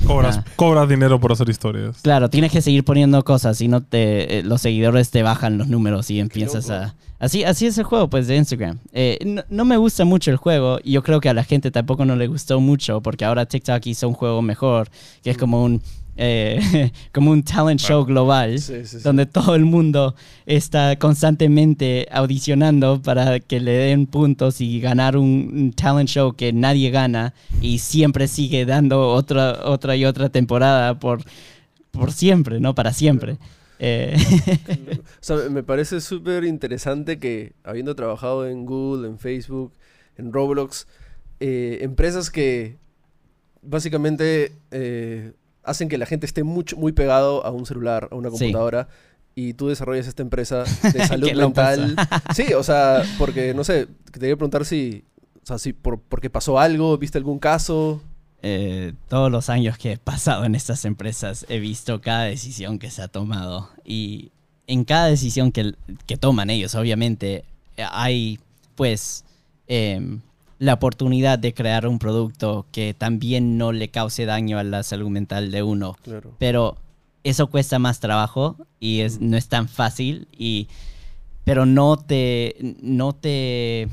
Cobras, Ah. cobras dinero por hacer historias. Claro, tienes que seguir poniendo cosas, si no te, eh, los seguidores te bajan los números y empiezas a... Así, así es el juego, pues, de Instagram. Eh, no, no me gusta mucho el juego y yo creo que a la gente tampoco no le gustó mucho porque ahora TikTok hizo un juego mejor, que es como un, eh, como un talent show global. Sí, sí, sí. Donde todo el mundo está constantemente audicionando para que le den puntos y ganar un, un talent show que nadie gana y siempre sigue dando otra, otra y otra temporada por, por siempre, ¿no? Para siempre. Eh, O sea, me parece súper interesante que habiendo trabajado en Google, en Facebook, en Roblox, eh, empresas que básicamente hacen que la gente esté mucho, muy pegado a un celular, a una Sí. computadora, y tú desarrollas esta empresa de salud ¿Qué lo mental. Sí, o sea, porque, no sé, te quería preguntar si, o sea, si por, porque pasó algo, viste algún caso. eh, todos los años que he pasado en estas empresas he visto cada decisión que se ha tomado y en cada decisión que, que toman ellos, obviamente, eh, hay pues em, la oportunidad de crear un producto que también no le cause daño a la salud mental de uno. Claro. Pero eso cuesta más trabajo y es, no es tan fácil y pero no te no te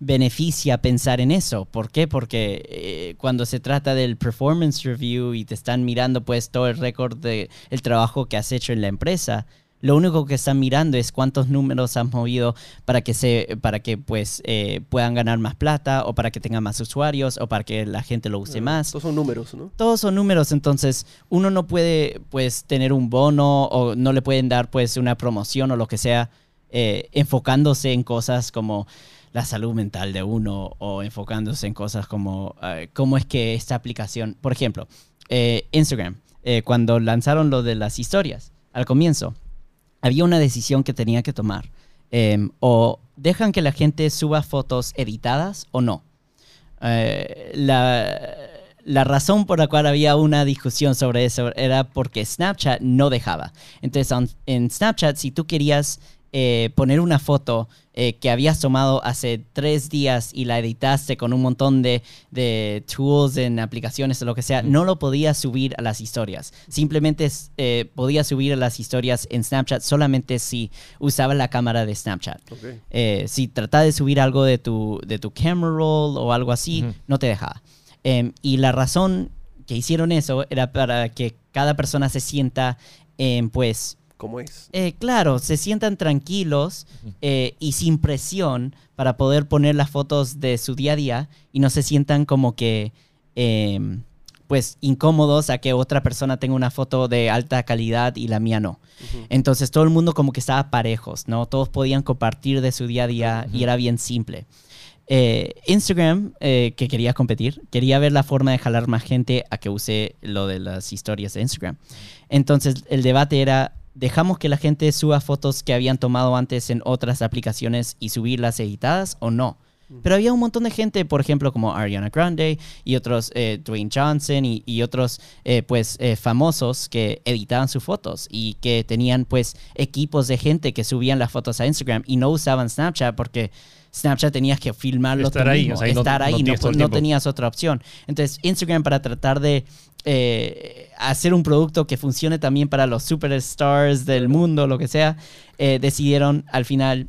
beneficia pensar en eso. ¿Por qué? Porque eh, cuando se trata del performance review y te están mirando pues todo el récord de el trabajo que has hecho en la empresa, lo único que están mirando es cuántos números has movido para que se para que pues eh, puedan ganar más plata o para que tengan más usuarios o para que la gente lo use más Todos son números, ¿no? todos son números, entonces uno no puede pues tener un bono o no le pueden dar pues una promoción o lo que sea eh, enfocándose en cosas como la salud mental de uno o enfocándose en cosas como eh, cómo es que esta aplicación, por ejemplo, eh, Instagram, eh, cuando lanzaron lo de las historias al comienzo, había una decisión que tenía que tomar. em, o dejan que la gente suba fotos editadas o no. Eh, la, la razón por la cual había una discusión sobre eso era porque Snapchat no dejaba. Entonces, on- en Snapchat, si tú querías eh, poner una foto eh, que habías tomado hace tres días y la editaste con un montón de, de tools en aplicaciones o lo que sea, no lo podías subir a las historias. Simplemente eh, podías subir a las historias en Snapchat solamente si usaba la cámara de Snapchat. Eh, si trataba de subir algo de tu, de tu camera roll o algo así, no te dejaba. Em, y la razón que hicieron eso era para que cada persona se sienta, pues, ¿Cómo es? eh, claro, se sientan tranquilos eh, y sin presión para poder poner las fotos de su día a día y no se sientan como que, em, pues, incómodos a que otra persona tenga una foto de alta calidad y la mía no. Entonces todo el mundo como que estaba parejos, ¿no? Todos podían compartir de su día a día y era bien simple. Eh, Instagram, eh, que quería competir, quería ver la forma de jalar más gente a que use lo de las historias de Instagram. Entonces el debate era, ¿dejamos que la gente suba fotos que habían tomado antes en otras aplicaciones y subirlas editadas o no? Pero había un montón de gente, por ejemplo, como Ariana Grande y otros, eh, Dwayne Johnson y, y otros, eh, pues, eh, famosos que editaban sus fotos y que tenían, pues, equipos de gente que subían las fotos a Instagram y no usaban Snapchat porque Snapchat tenías que filmarlo Estar tú ahí, o sea, estar no ahí, no, tenías otra opción. Entonces, Instagram para tratar de eh, hacer un producto que funcione también para los superstars del mundo, lo que sea, eh, decidieron al final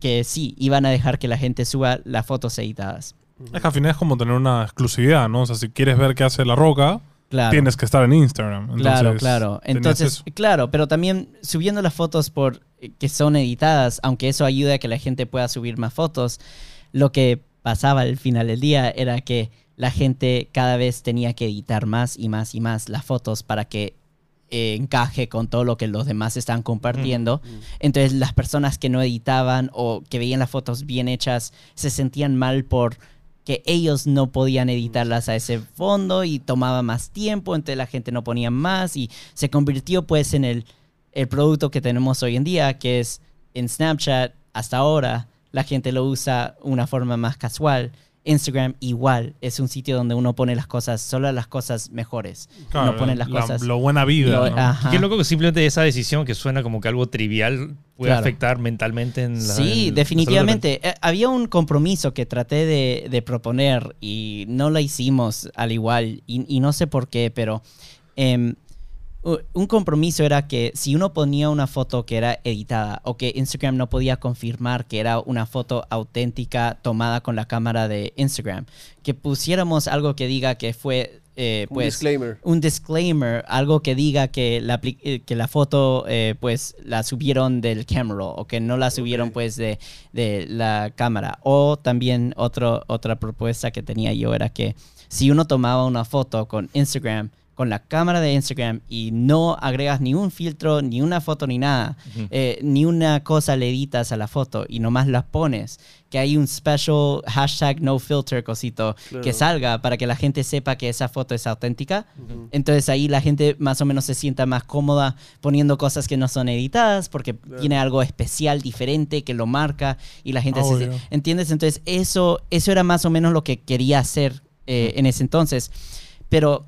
que sí, iban a dejar que la gente suba las fotos editadas. Es que al final es como tener una exclusividad, ¿no? O sea, si quieres ver qué hace La Roca, Claro. tienes que estar en Instagram. Claro, Entonces, claro. Entonces, claro, pero también subiendo las fotos por eh, que son editadas, aunque eso ayuda a que la gente pueda subir más fotos, lo que pasaba al final del día era que la gente cada vez tenía que editar más y más y más las fotos para que eh, encaje con todo lo que los demás están compartiendo. Entonces las personas que no editaban o que veían las fotos bien hechas se sentían mal por que ellos no podían editarlas a ese fondo y tomaba más tiempo, entonces la gente no ponía más y se convirtió pues en el, el producto que tenemos hoy en día, que es en Snapchat hasta ahora la gente lo usa una forma más casual. Instagram igual es un sitio donde uno pone las cosas, solo las cosas mejores. Claro, no pone las la- cosas. Lo buena vida. lo- ¿no? ajá. Qué loco que simplemente esa decisión que suena como que algo trivial puede Claro. afectar mentalmente en la. Sí, en- definitivamente. Eh, había un compromiso que traté de, de proponer y no lo hicimos al igual. Y, y no sé por qué, pero u- un compromiso era que si uno ponía una foto que era editada o que Instagram no podía confirmar que era una foto auténtica tomada con la cámara de Instagram, que pusiéramos algo que diga que fue... eh, Un pues, disclaimer. un disclaimer, algo que diga que la, eh, que la foto eh, pues la subieron del camera o que no la subieron pues de, de la cámara. O también otro, otra propuesta que tenía yo era que si uno tomaba una foto con Instagram, con la cámara de Instagram y no agregas ni un filtro, ni una foto, ni nada, eh, ni una cosa le editas a la foto y nomás la pones, que hay un special hashtag no filter cosito que salga para que la gente sepa que esa foto es auténtica. Entonces ahí la gente más o menos se sienta más cómoda poniendo cosas que no son editadas porque tiene algo especial, diferente, que lo marca y la gente Ah, se... obvio. ¿Entiendes? Entonces eso, eso era más o menos lo que quería hacer eh, en ese entonces. Pero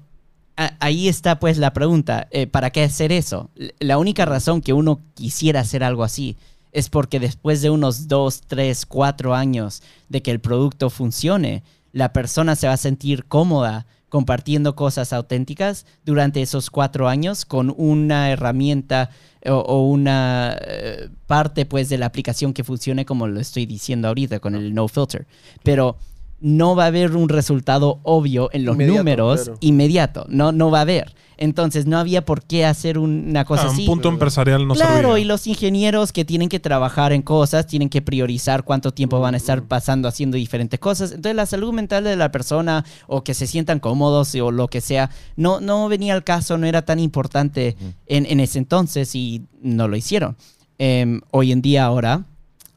ahí está pues la pregunta, eh, ¿para qué hacer eso? La única razón que uno quisiera hacer algo así es porque después de unos dos, tres, cuatro años de que el producto funcione, la persona se va a sentir cómoda compartiendo cosas auténticas durante esos cuatro años con una herramienta o, o una eh, parte pues de la aplicación que funcione como lo estoy diciendo ahorita con el no filter. Pero no va a haber un resultado obvio en los Inmediato, números claro. inmediato. No, no va a haber. Entonces no había por qué hacer una cosa Ah, así. un punto empresarial no claro, servía. y los ingenieros que tienen que trabajar en cosas, tienen que priorizar cuánto tiempo van a estar pasando haciendo diferentes cosas. Entonces la salud mental de la persona o que se sientan cómodos o lo que sea, no, no venía al caso, no era tan importante en, en ese entonces y no lo hicieron. Em, hoy en día ahora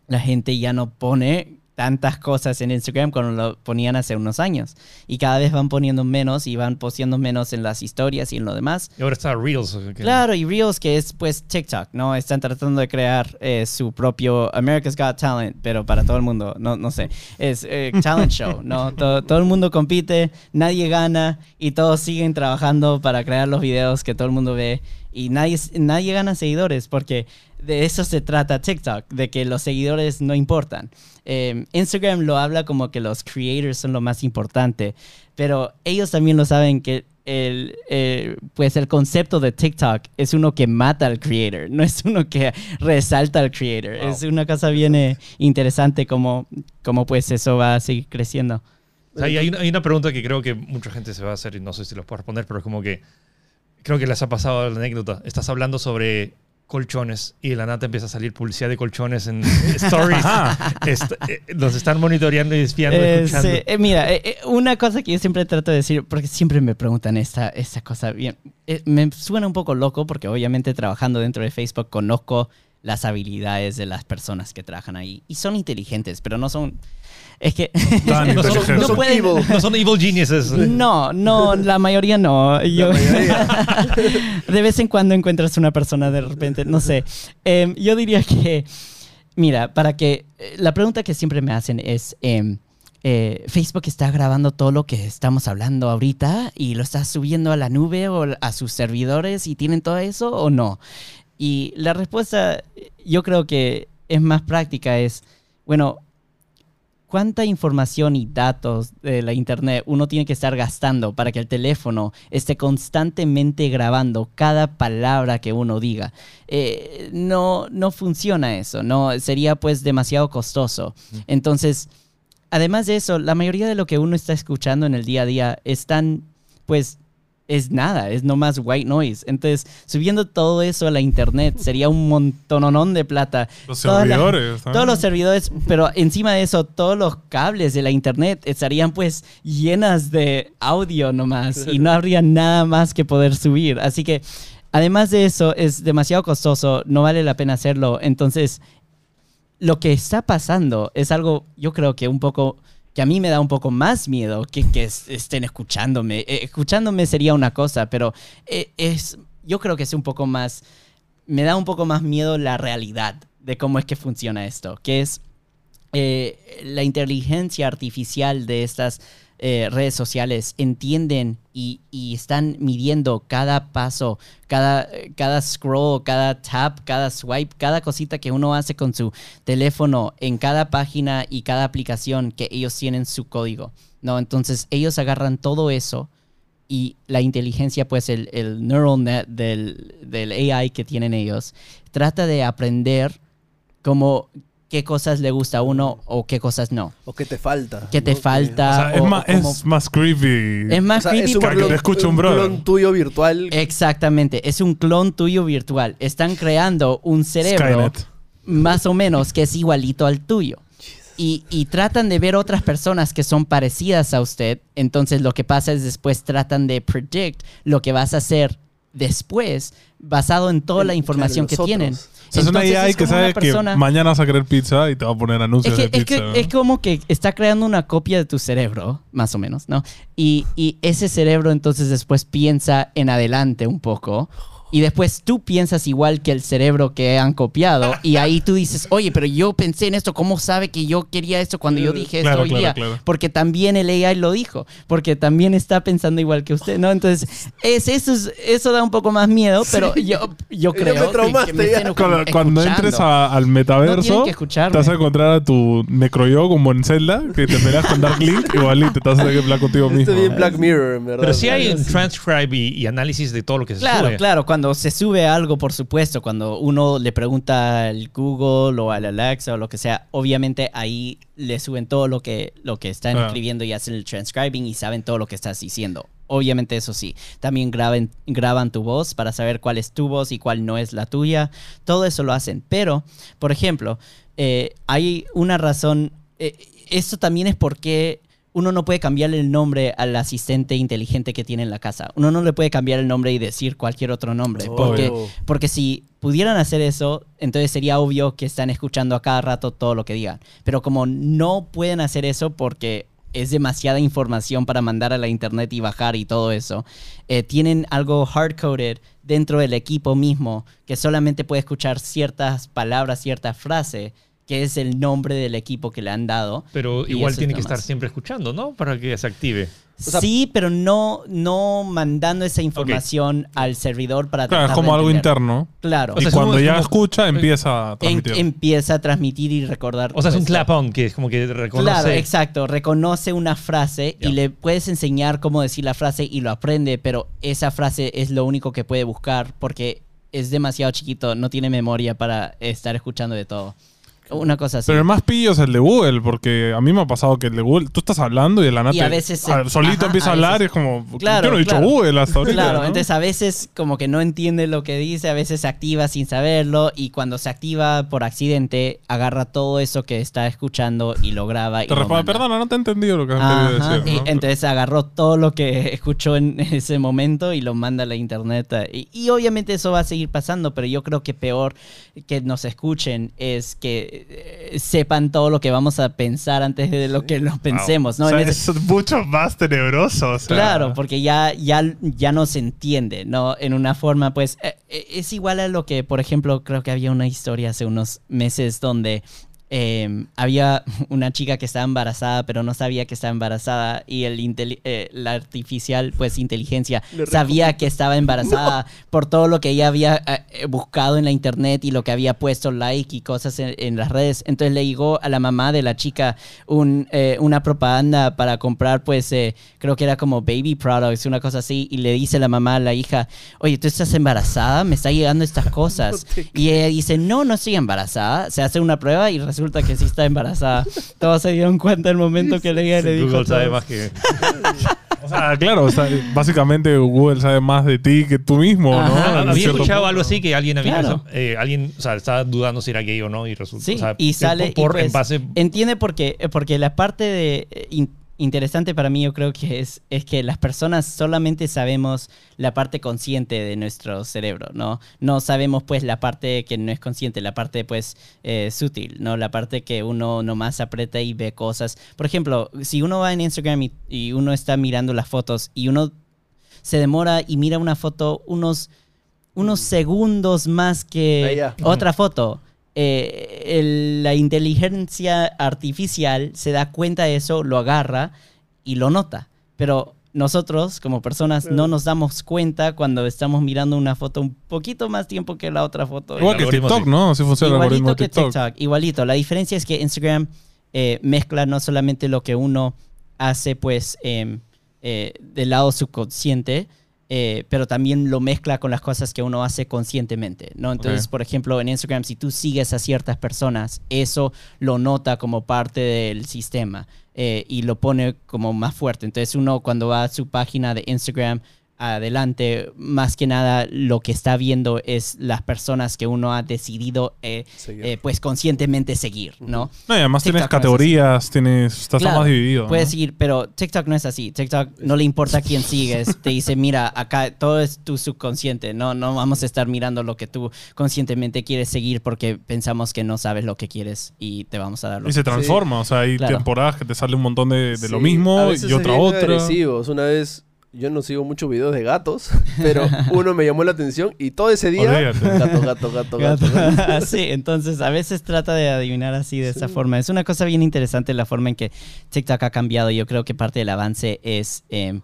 la gente ya no pone tantas cosas en Instagram como lo ponían hace unos años. Y cada vez van poniendo menos y van posteando menos en las historias y en lo demás. Y ahora está Reels. que- Claro, y Reels, que es pues TikTok, ¿no? Están tratando de crear eh, su propio America's Got Talent, pero para todo el mundo, no, no sé. Es eh, talent show, ¿no? todo, todo el mundo compite, nadie gana y todos siguen trabajando para crear los videos que todo el mundo ve y nadie, nadie gana seguidores porque de eso se trata TikTok, de que los seguidores no importan. Eh, Instagram lo habla como que los creators son lo más importante, pero ellos también lo saben que el, eh, pues el concepto de TikTok es uno que mata al creator, no es uno que resalta al creator. Es una cosa bien eh, interesante como, como pues eso va a seguir creciendo. O sea, y hay, una, hay una pregunta que creo que mucha gente se va a hacer y no sé si los puedo responder, pero es como que creo que les ha pasado la anécdota. Estás hablando sobre colchones y de la nada te empieza a salir publicidad de colchones en stories. Est- eh, los están monitoreando y espiando Eh, escuchando. sí, eh, mira, eh, una cosa que yo siempre trato de decir, porque siempre me preguntan esta, esta cosa bien, eh, me suena un poco loco porque obviamente trabajando dentro de Facebook conozco las habilidades de las personas que trabajan ahí y son inteligentes, pero no son... Es que... Tan No son- no pueden- evil. No son evil geniuses. No, no, la mayoría no. Yo- de vez en cuando encuentras una persona de repente, no sé. Em, yo diría que, mira, para que, eh, la pregunta que siempre me hacen es, em, eh, ¿Facebook está grabando todo lo que estamos hablando ahorita y lo está subiendo a la nube o a sus servidores y tienen todo eso o no? Y la respuesta, yo creo que es más práctica, es, bueno, ¿cuánta información y datos de la internet uno tiene que estar gastando para que el teléfono esté constantemente grabando cada palabra que uno diga? Eh, no, no funciona eso, no sería pues demasiado costoso. Entonces, además de eso, la mayoría de lo que uno está escuchando en el día a día es tan, pues, es nada, es nomás white noise. Entonces, subiendo todo eso a la internet sería un montononón de plata. Los Todas servidores. todos los servidores, pero encima de eso, todos los cables de la internet estarían pues llenas de audio nomás y no habría nada más que poder subir. Así que, además de eso, es demasiado costoso, no vale la pena hacerlo. Entonces, lo que está pasando es algo, yo creo que un poco, que a mí me da un poco más miedo que, que es- estén escuchándome. Eh, escuchándome sería una cosa, pero eh, es, yo creo que es un poco más, me da un poco más miedo la realidad de cómo es que funciona esto, que es eh, la inteligencia artificial de estas eh, redes sociales entienden y, y están midiendo cada paso, cada, cada scroll, cada tap, cada swipe, cada cosita que uno hace con su teléfono en cada página y cada aplicación que ellos tienen su código. ¿no? Entonces ellos agarran todo eso y la inteligencia, pues el, el neural net del, del AI que tienen ellos, trata de aprender como qué cosas le gusta a uno o qué cosas no. O qué te falta. ¿Qué te ¿no? falta? O sea, es, o- más, o como- es más creepy. es más O sea, creepy es un porque- te escuche un brother. clon tuyo virtual. Exactamente, es un clon tuyo virtual. Están creando un cerebro Skynet. más o menos que es igualito al tuyo. Y, y tratan de ver otras personas que son parecidas a usted. Entonces lo que pasa es después tratan de predict lo que vas a hacer después basado en toda la información claro, que tienen. Sea, es una AI que sabe persona- que mañana vas a querer pizza y te va a poner Es anuncios que, de es, que- es como que está creando una copia de tu cerebro, más o menos, ¿no? Y, y ese cerebro entonces después piensa en adelante un poco. Y después tú piensas igual que el cerebro que han copiado. Y ahí tú dices, oye, pero yo pensé en esto. ¿Cómo sabe que yo quería esto cuando yo dije esto Claro, hoy claro, día? claro. Porque también el AI lo dijo. Porque también está pensando igual que usted, ¿no? Entonces, es, eso, es- eso da un poco más miedo. Pero yo, yo Ya creo me que- que, traumaste, me Cuando, cuando entres a- al No metaverso, que te vas a encontrar a tu necroyo como en Zelda, que te peleas con Dark Link, igualito, te vas a hablar contigo mismo. Esto es bien Black Mirror, en verdad. Pero sí hay un transcribe y, y análisis de todo lo que se Claro, sube. claro. Cuando cuando se sube algo, por supuesto, cuando uno le pregunta al Google o al Alexa o lo que sea, obviamente ahí le suben todo lo que, lo que están escribiendo y hacen el transcribing y saben todo lo que estás diciendo. Obviamente eso sí. También graben, graban tu voz para saber cuál es tu voz y cuál no es la tuya. Todo eso lo hacen. Pero, por ejemplo, eh, hay una razón. eh, esto también es porque uno no puede cambiarle el nombre al asistente inteligente que tiene en la casa. Uno no le puede cambiar el nombre y decir cualquier otro nombre. Porque, Oh. porque si pudieran hacer eso, entonces sería obvio que están escuchando a cada rato todo lo que digan. Pero como no pueden hacer eso porque es demasiada información para mandar a la internet y bajar y todo eso, eh, tienen algo hard-coded dentro del equipo mismo que solamente puede escuchar ciertas palabras, ciertas frases, que es el nombre del equipo que le han dado. Pero igual tiene que estar siempre escuchando, ¿no? Para que se active. sea- sí, pero no, no mandando esa información al servidor para Claro, es como de algo interno. Claro. O y sea, cuando es ya como- escucha, empieza a En- transmitir. empieza a transmitir y recordar. O sea, es un pues, clap on, que es como que reconoce. Claro, exacto. Reconoce una frase y le puedes enseñar cómo decir la frase y lo aprende, pero esa frase es lo único que puede buscar porque es demasiado chiquito, no tiene memoria para estar escuchando de todo. Una cosa así. Pero el más pillo es el de Google, porque a mí me ha pasado que el de Google, tú estás hablando y el anate Y a veces solito ajá, empieza a hablar y es como, Claro, yo no he dicho claro. Google hasta ahorita. Claro, ¿no? entonces a veces como que no entiende lo que dice, a veces se activa sin saberlo y cuando se activa por accidente agarra todo eso que está escuchando y lo graba y te responde, perdona, no te he entendido lo que has querido decir. y ¿no? entonces agarró todo lo que escuchó en ese momento y lo manda a la internet. Y, y obviamente eso va a seguir pasando, pero yo creo que peor que nos escuchen es que sepan todo lo que vamos a pensar antes de lo que lo pensemos. ¿no? O sea, es mucho más tenebroso. o sea. Claro, porque ya, ya, ya no se entiende, ¿no? En una forma, pues, eh, eh, es igual a lo que, por ejemplo, creo que había una historia hace unos meses donde eh, había una chica que estaba embarazada, pero no sabía que estaba embarazada y el eh, la artificial, pues, inteligencia sabía que estaba embarazada por todo lo que ella había eh, buscado en la internet y lo que había puesto like y cosas en, en las redes. Entonces le llegó a la mamá de la chica un, eh, una propaganda para comprar, pues, eh, creo que era como baby products, una cosa así, y le dice la mamá a la hija, oye, ¿tú estás embarazada? Me está llegando estas cosas. No te y ella dice, no, no estoy embarazada. Se hace una prueba y resulta que sí está embarazada. Todos se dieron cuenta el momento que ella le dijo. Google sabe más que. O sea, claro, o sea, básicamente Google sabe más de ti que tú mismo, ¿no? Ajá. En Había escuchado punto. algo así que alguien había. Claro. eh, alguien, o sea, estaba dudando si era gay o no y resulta. Sí, o sea, y que sale. Por, y pues, en base. Entiende por qué. eh, Porque la parte de. eh, in- interesante para mí, yo creo que es, es que las personas solamente sabemos la parte consciente de nuestro cerebro, ¿no? No sabemos, pues, la parte que no es consciente, la parte, pues, eh, sutil, ¿no? La parte que uno nomás aprieta y ve cosas. Por ejemplo, si uno va en Instagram y, y uno está mirando las fotos y uno se demora y mira una foto unos, unos segundos más que Ah, otra foto. Eh, el- la inteligencia artificial se da cuenta de eso, lo agarra y lo nota. Pero nosotros, como personas, no nos damos cuenta cuando estamos mirando una foto un poquito más tiempo que la otra foto. Igual que TikTok. ¿no? Así funciona el algoritmo Igualito que TikTok. TikTok, igualito. La diferencia es que Instagram eh, mezcla no solamente lo que uno hace, pues, em, eh, del lado subconsciente, eh, pero también lo mezcla con las cosas que uno hace conscientemente, ¿no? Entonces, por ejemplo, en Instagram, si tú sigues a ciertas personas, eso lo nota como parte del sistema eh, y lo pone como más fuerte. Entonces, uno cuando va a su página de Instagram, adelante, más que nada lo que está viendo es las personas que uno ha decidido eh, eh, pues conscientemente seguir, ¿no? No, y además tienes TikTok no es categorías, tienes, estás Claro, más dividido. ¿no? Puedes seguir, pero TikTok no es así. TikTok no le importa quién sigues. Te dice, mira, acá todo es tu subconsciente. No, no vamos a estar mirando lo que tú conscientemente quieres seguir porque pensamos que no sabes lo que quieres y te vamos a dar lo Y que se transforma, o sea, hay Claro. temporadas que te sale un montón de, de lo Sí, mismo y otra otra. agresivos. Una vez, yo no sigo muchos videos de gatos, pero uno me llamó la atención y todo ese día, Olvídate. gato, gato, gato, gato. gato. sí, entonces a veces trata de adivinar así de esa forma. Es una cosa bien interesante la forma en que TikTok ha cambiado. Yo creo que parte del avance es eh,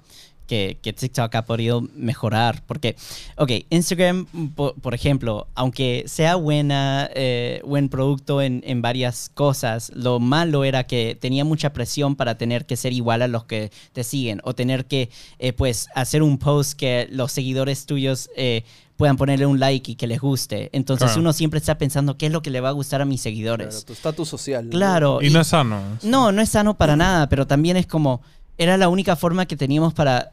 que, que TikTok ha podido mejorar. Porque, ok, Instagram, por, por ejemplo, aunque sea buena, eh, buen producto en, en varias cosas, lo malo era que tenía mucha presión para tener que ser igual a los que te siguen o tener que, eh, pues, hacer un post que los seguidores tuyos... eh, puedan ponerle un like y que les guste. Entonces Claro. uno siempre está pensando qué es lo que le va a gustar a mis Claro, seguidores. tu estatus social. ¿no? Claro. Y no es sano. No, no es sano para nada, pero también es como, era la única forma que teníamos para,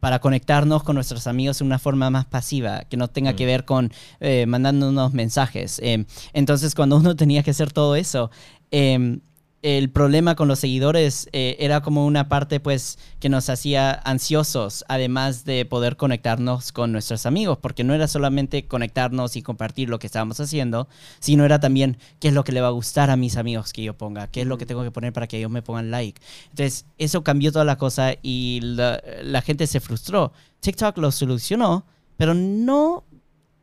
para conectarnos con nuestros amigos de una forma más pasiva, que no tenga que ver con eh, mandándonos mensajes. Eh, entonces, cuando uno tenía que hacer todo eso, eh, el problema con los seguidores eh, era como una parte pues que nos hacía ansiosos, además de poder conectarnos con nuestros amigos, porque no era solamente conectarnos y compartir lo que estábamos haciendo, sino era también qué es lo que le va a gustar a mis amigos que yo ponga, qué es lo que tengo que poner para que ellos me pongan like. Entonces, eso cambió toda la cosa y la, la gente se frustró. TikTok lo solucionó, pero no,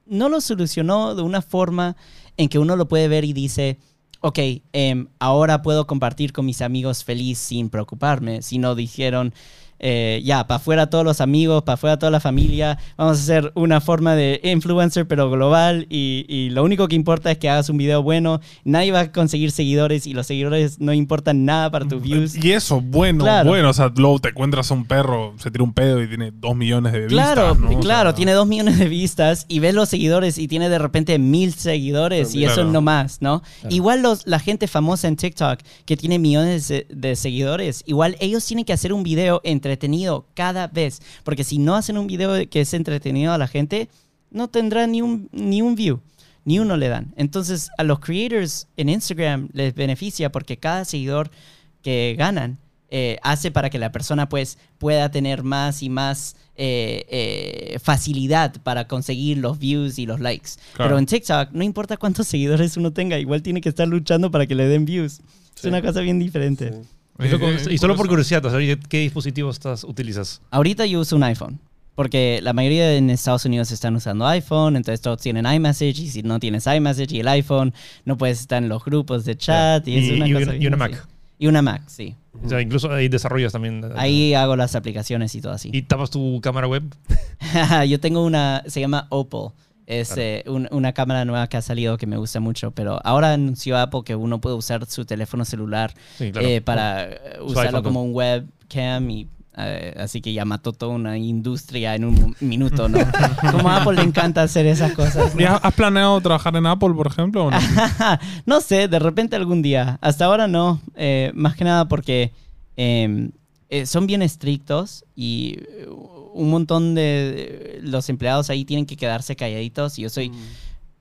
no lo solucionó de una forma en que uno lo puede ver y dice, ok, em, ahora puedo compartir con mis amigos feliz sin preocuparme, sino dijeron, eh, ya, para afuera todos los amigos, para afuera toda la familia, vamos a hacer una forma de influencer pero global y, y lo único que importa es que hagas un video bueno, nadie va a conseguir seguidores y los seguidores no importan nada para tus views. Y eso, bueno, Claro. bueno. O sea, luego te encuentras a un perro, se tira un pedo y tiene dos millones de Claro, vistas. claro, sea, tiene dos millones de vistas y ves los seguidores y tiene de repente mil seguidores y eso Claro. no más, ¿no? Igual los, la gente famosa en TikTok que tiene millones de, de seguidores, igual ellos tienen que hacer un video entretenido cada vez, porque si no hacen un video que es entretenido a la gente, no tendrá ni un, ni un view. Ni uno le dan. Entonces, a los creators en Instagram les beneficia porque cada seguidor que ganan eh, hace para que la persona pues pueda tener más y más eh, eh, facilidad para conseguir los views y los likes. Claro. Pero en TikTok no importa cuántos seguidores uno tenga, igual tiene que estar luchando para que le den views. Es Sí. una cosa bien diferente. Sí. Y, solo- y solo por curiosidad. ¿qué dispositivo estás, utilizas? Ahorita yo uso un iPhone. Porque la mayoría en Estados Unidos están usando iPhone, entonces todos tienen iMessage y si no tienes iMessage y el iPhone, no puedes estar en los grupos de chat y, es una y, cosa una, y una así. Mac. Y una Mac, sí. O sea, incluso ahí desarrollas también. eh, Ahí hago las aplicaciones y todo así. ¿Y tapas tu cámara web? Yo tengo una, se llama Opal. Es eh, un- una cámara nueva que ha salido que me gusta mucho, pero ahora anunció Apple que uno puede usar su teléfono celular Sí, claro. eh, para eh, usarlo como un webcam y así que ya mató toda una industria en un minuto, ¿no? como a Apple le encanta hacer esas cosas. ¿no? ¿Y has planeado trabajar en Apple, por ejemplo? o no? no sé, de repente algún día. Hasta ahora no. eh, más que nada porque eh, eh, son bien estrictos y un montón de los empleados ahí tienen que quedarse calladitos y yo soy...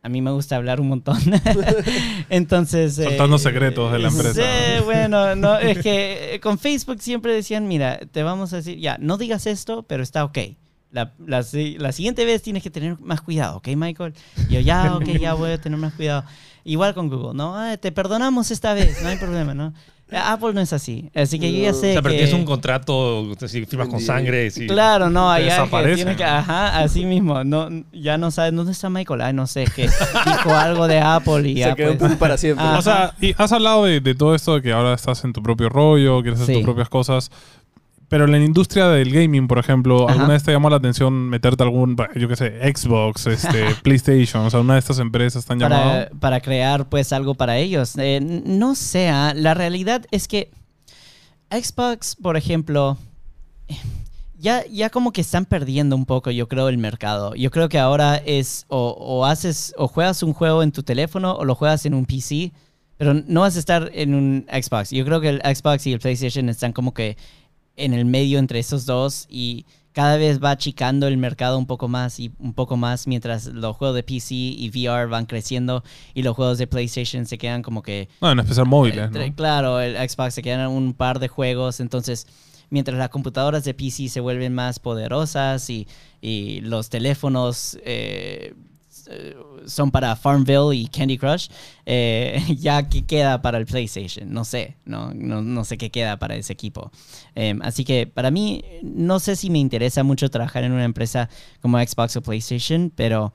A mí me gusta hablar un montón. Entonces... eh, Soltando secretos de la empresa. Sí, bueno, no, es que eh, con Facebook siempre decían, mira, te vamos a decir, ya, no digas esto, pero está ok. La, la si- la siguiente vez tienes que tener más cuidado, ¿ok, Michael? Y yo, ya, ok, ya voy a tener más cuidado. Igual con Google, ¿no? "Ah, te perdonamos esta vez, no hay problema, ¿no? Apple no es así. Así que yo ya sé O sea, pero que... tienes un contrato, si firmas con sangre. sí. Claro, no, allá que tiene que, ajá, así mismo, no, ya no sabes dónde está Michael, ay, no sé, que dijo algo de Apple y Se ya quedó pues, pum para siempre. O sea, y has hablado de, de todo esto de que ahora estás en tu propio rollo, quieres hacer Sí. tus propias cosas. Pero en la industria del gaming, por ejemplo, Ajá. ¿alguna vez te llamó la atención meterte algún, yo qué sé, Xbox, este, PlayStation? O sea, una de estas empresas llamado. para, para crear pues algo para ellos. Eh, no sé, ah, la realidad es que Xbox, por ejemplo, ya, ya como que están perdiendo un poco, yo creo, el mercado. Yo creo que ahora es o, o haces o juegas un juego en tu teléfono o lo juegas en un PC, pero no vas a estar en un Xbox. Yo creo que el Xbox y el PlayStation están como que en el medio entre esos dos y cada vez va achicando el mercado un poco más y un poco más mientras los juegos de PC y VR van creciendo y los juegos de PlayStation se quedan como que No, en especial móviles, entre- ¿no? Claro, el Xbox se quedan un par de juegos, entonces mientras las computadoras de PC se vuelven más poderosas y, y los teléfonos eh, eh, son para Farmville y Candy Crush, eh, ya que queda para el PlayStation, no sé, no, no, sé qué queda para ese equipo. Eh, así que para mí, no sé si me interesa mucho trabajar en una empresa como Xbox o PlayStation, pero...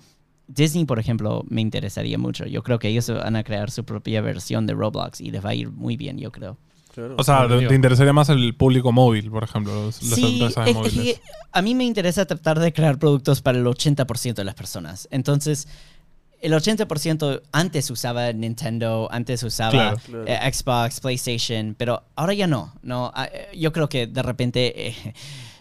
Disney, por ejemplo, me interesaría mucho. Yo creo que ellos van a crear su propia versión de Roblox y les va a ir muy bien, yo creo. Claro. O sea, te, interesaría más el público móvil, por ejemplo, los- las Sí, empresas de es- es que a mí me interesa tratar de crear productos para el 80% de las personas. Entonces, el 80% antes usaba Nintendo, antes usaba Claro. Claro. eh, Xbox, PlayStation, pero ahora ya no. no Ah, eh, yo creo que de repente eh,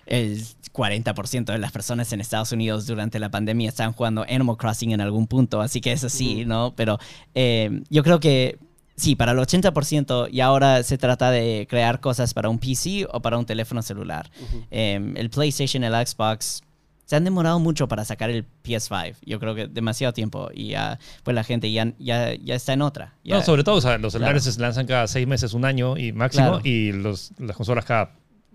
el 40% de las personas en Estados Unidos durante la pandemia estaban jugando Animal Crossing en algún punto, así que eso sí, ¿no? Pero eh, yo creo que sí, para el 80% y ahora se trata de crear cosas para un PC o para un teléfono celular. Eh, el PlayStation, el Xbox, se han demorado mucho para sacar el PS5. Yo creo que demasiado tiempo y ya, pues la gente ya, ya, ya está en otra. Ya- No, sobre todo, o sea, los celulares Claro. se lanzan cada seis meses, un año y máximo, Claro. y los, las consolas cada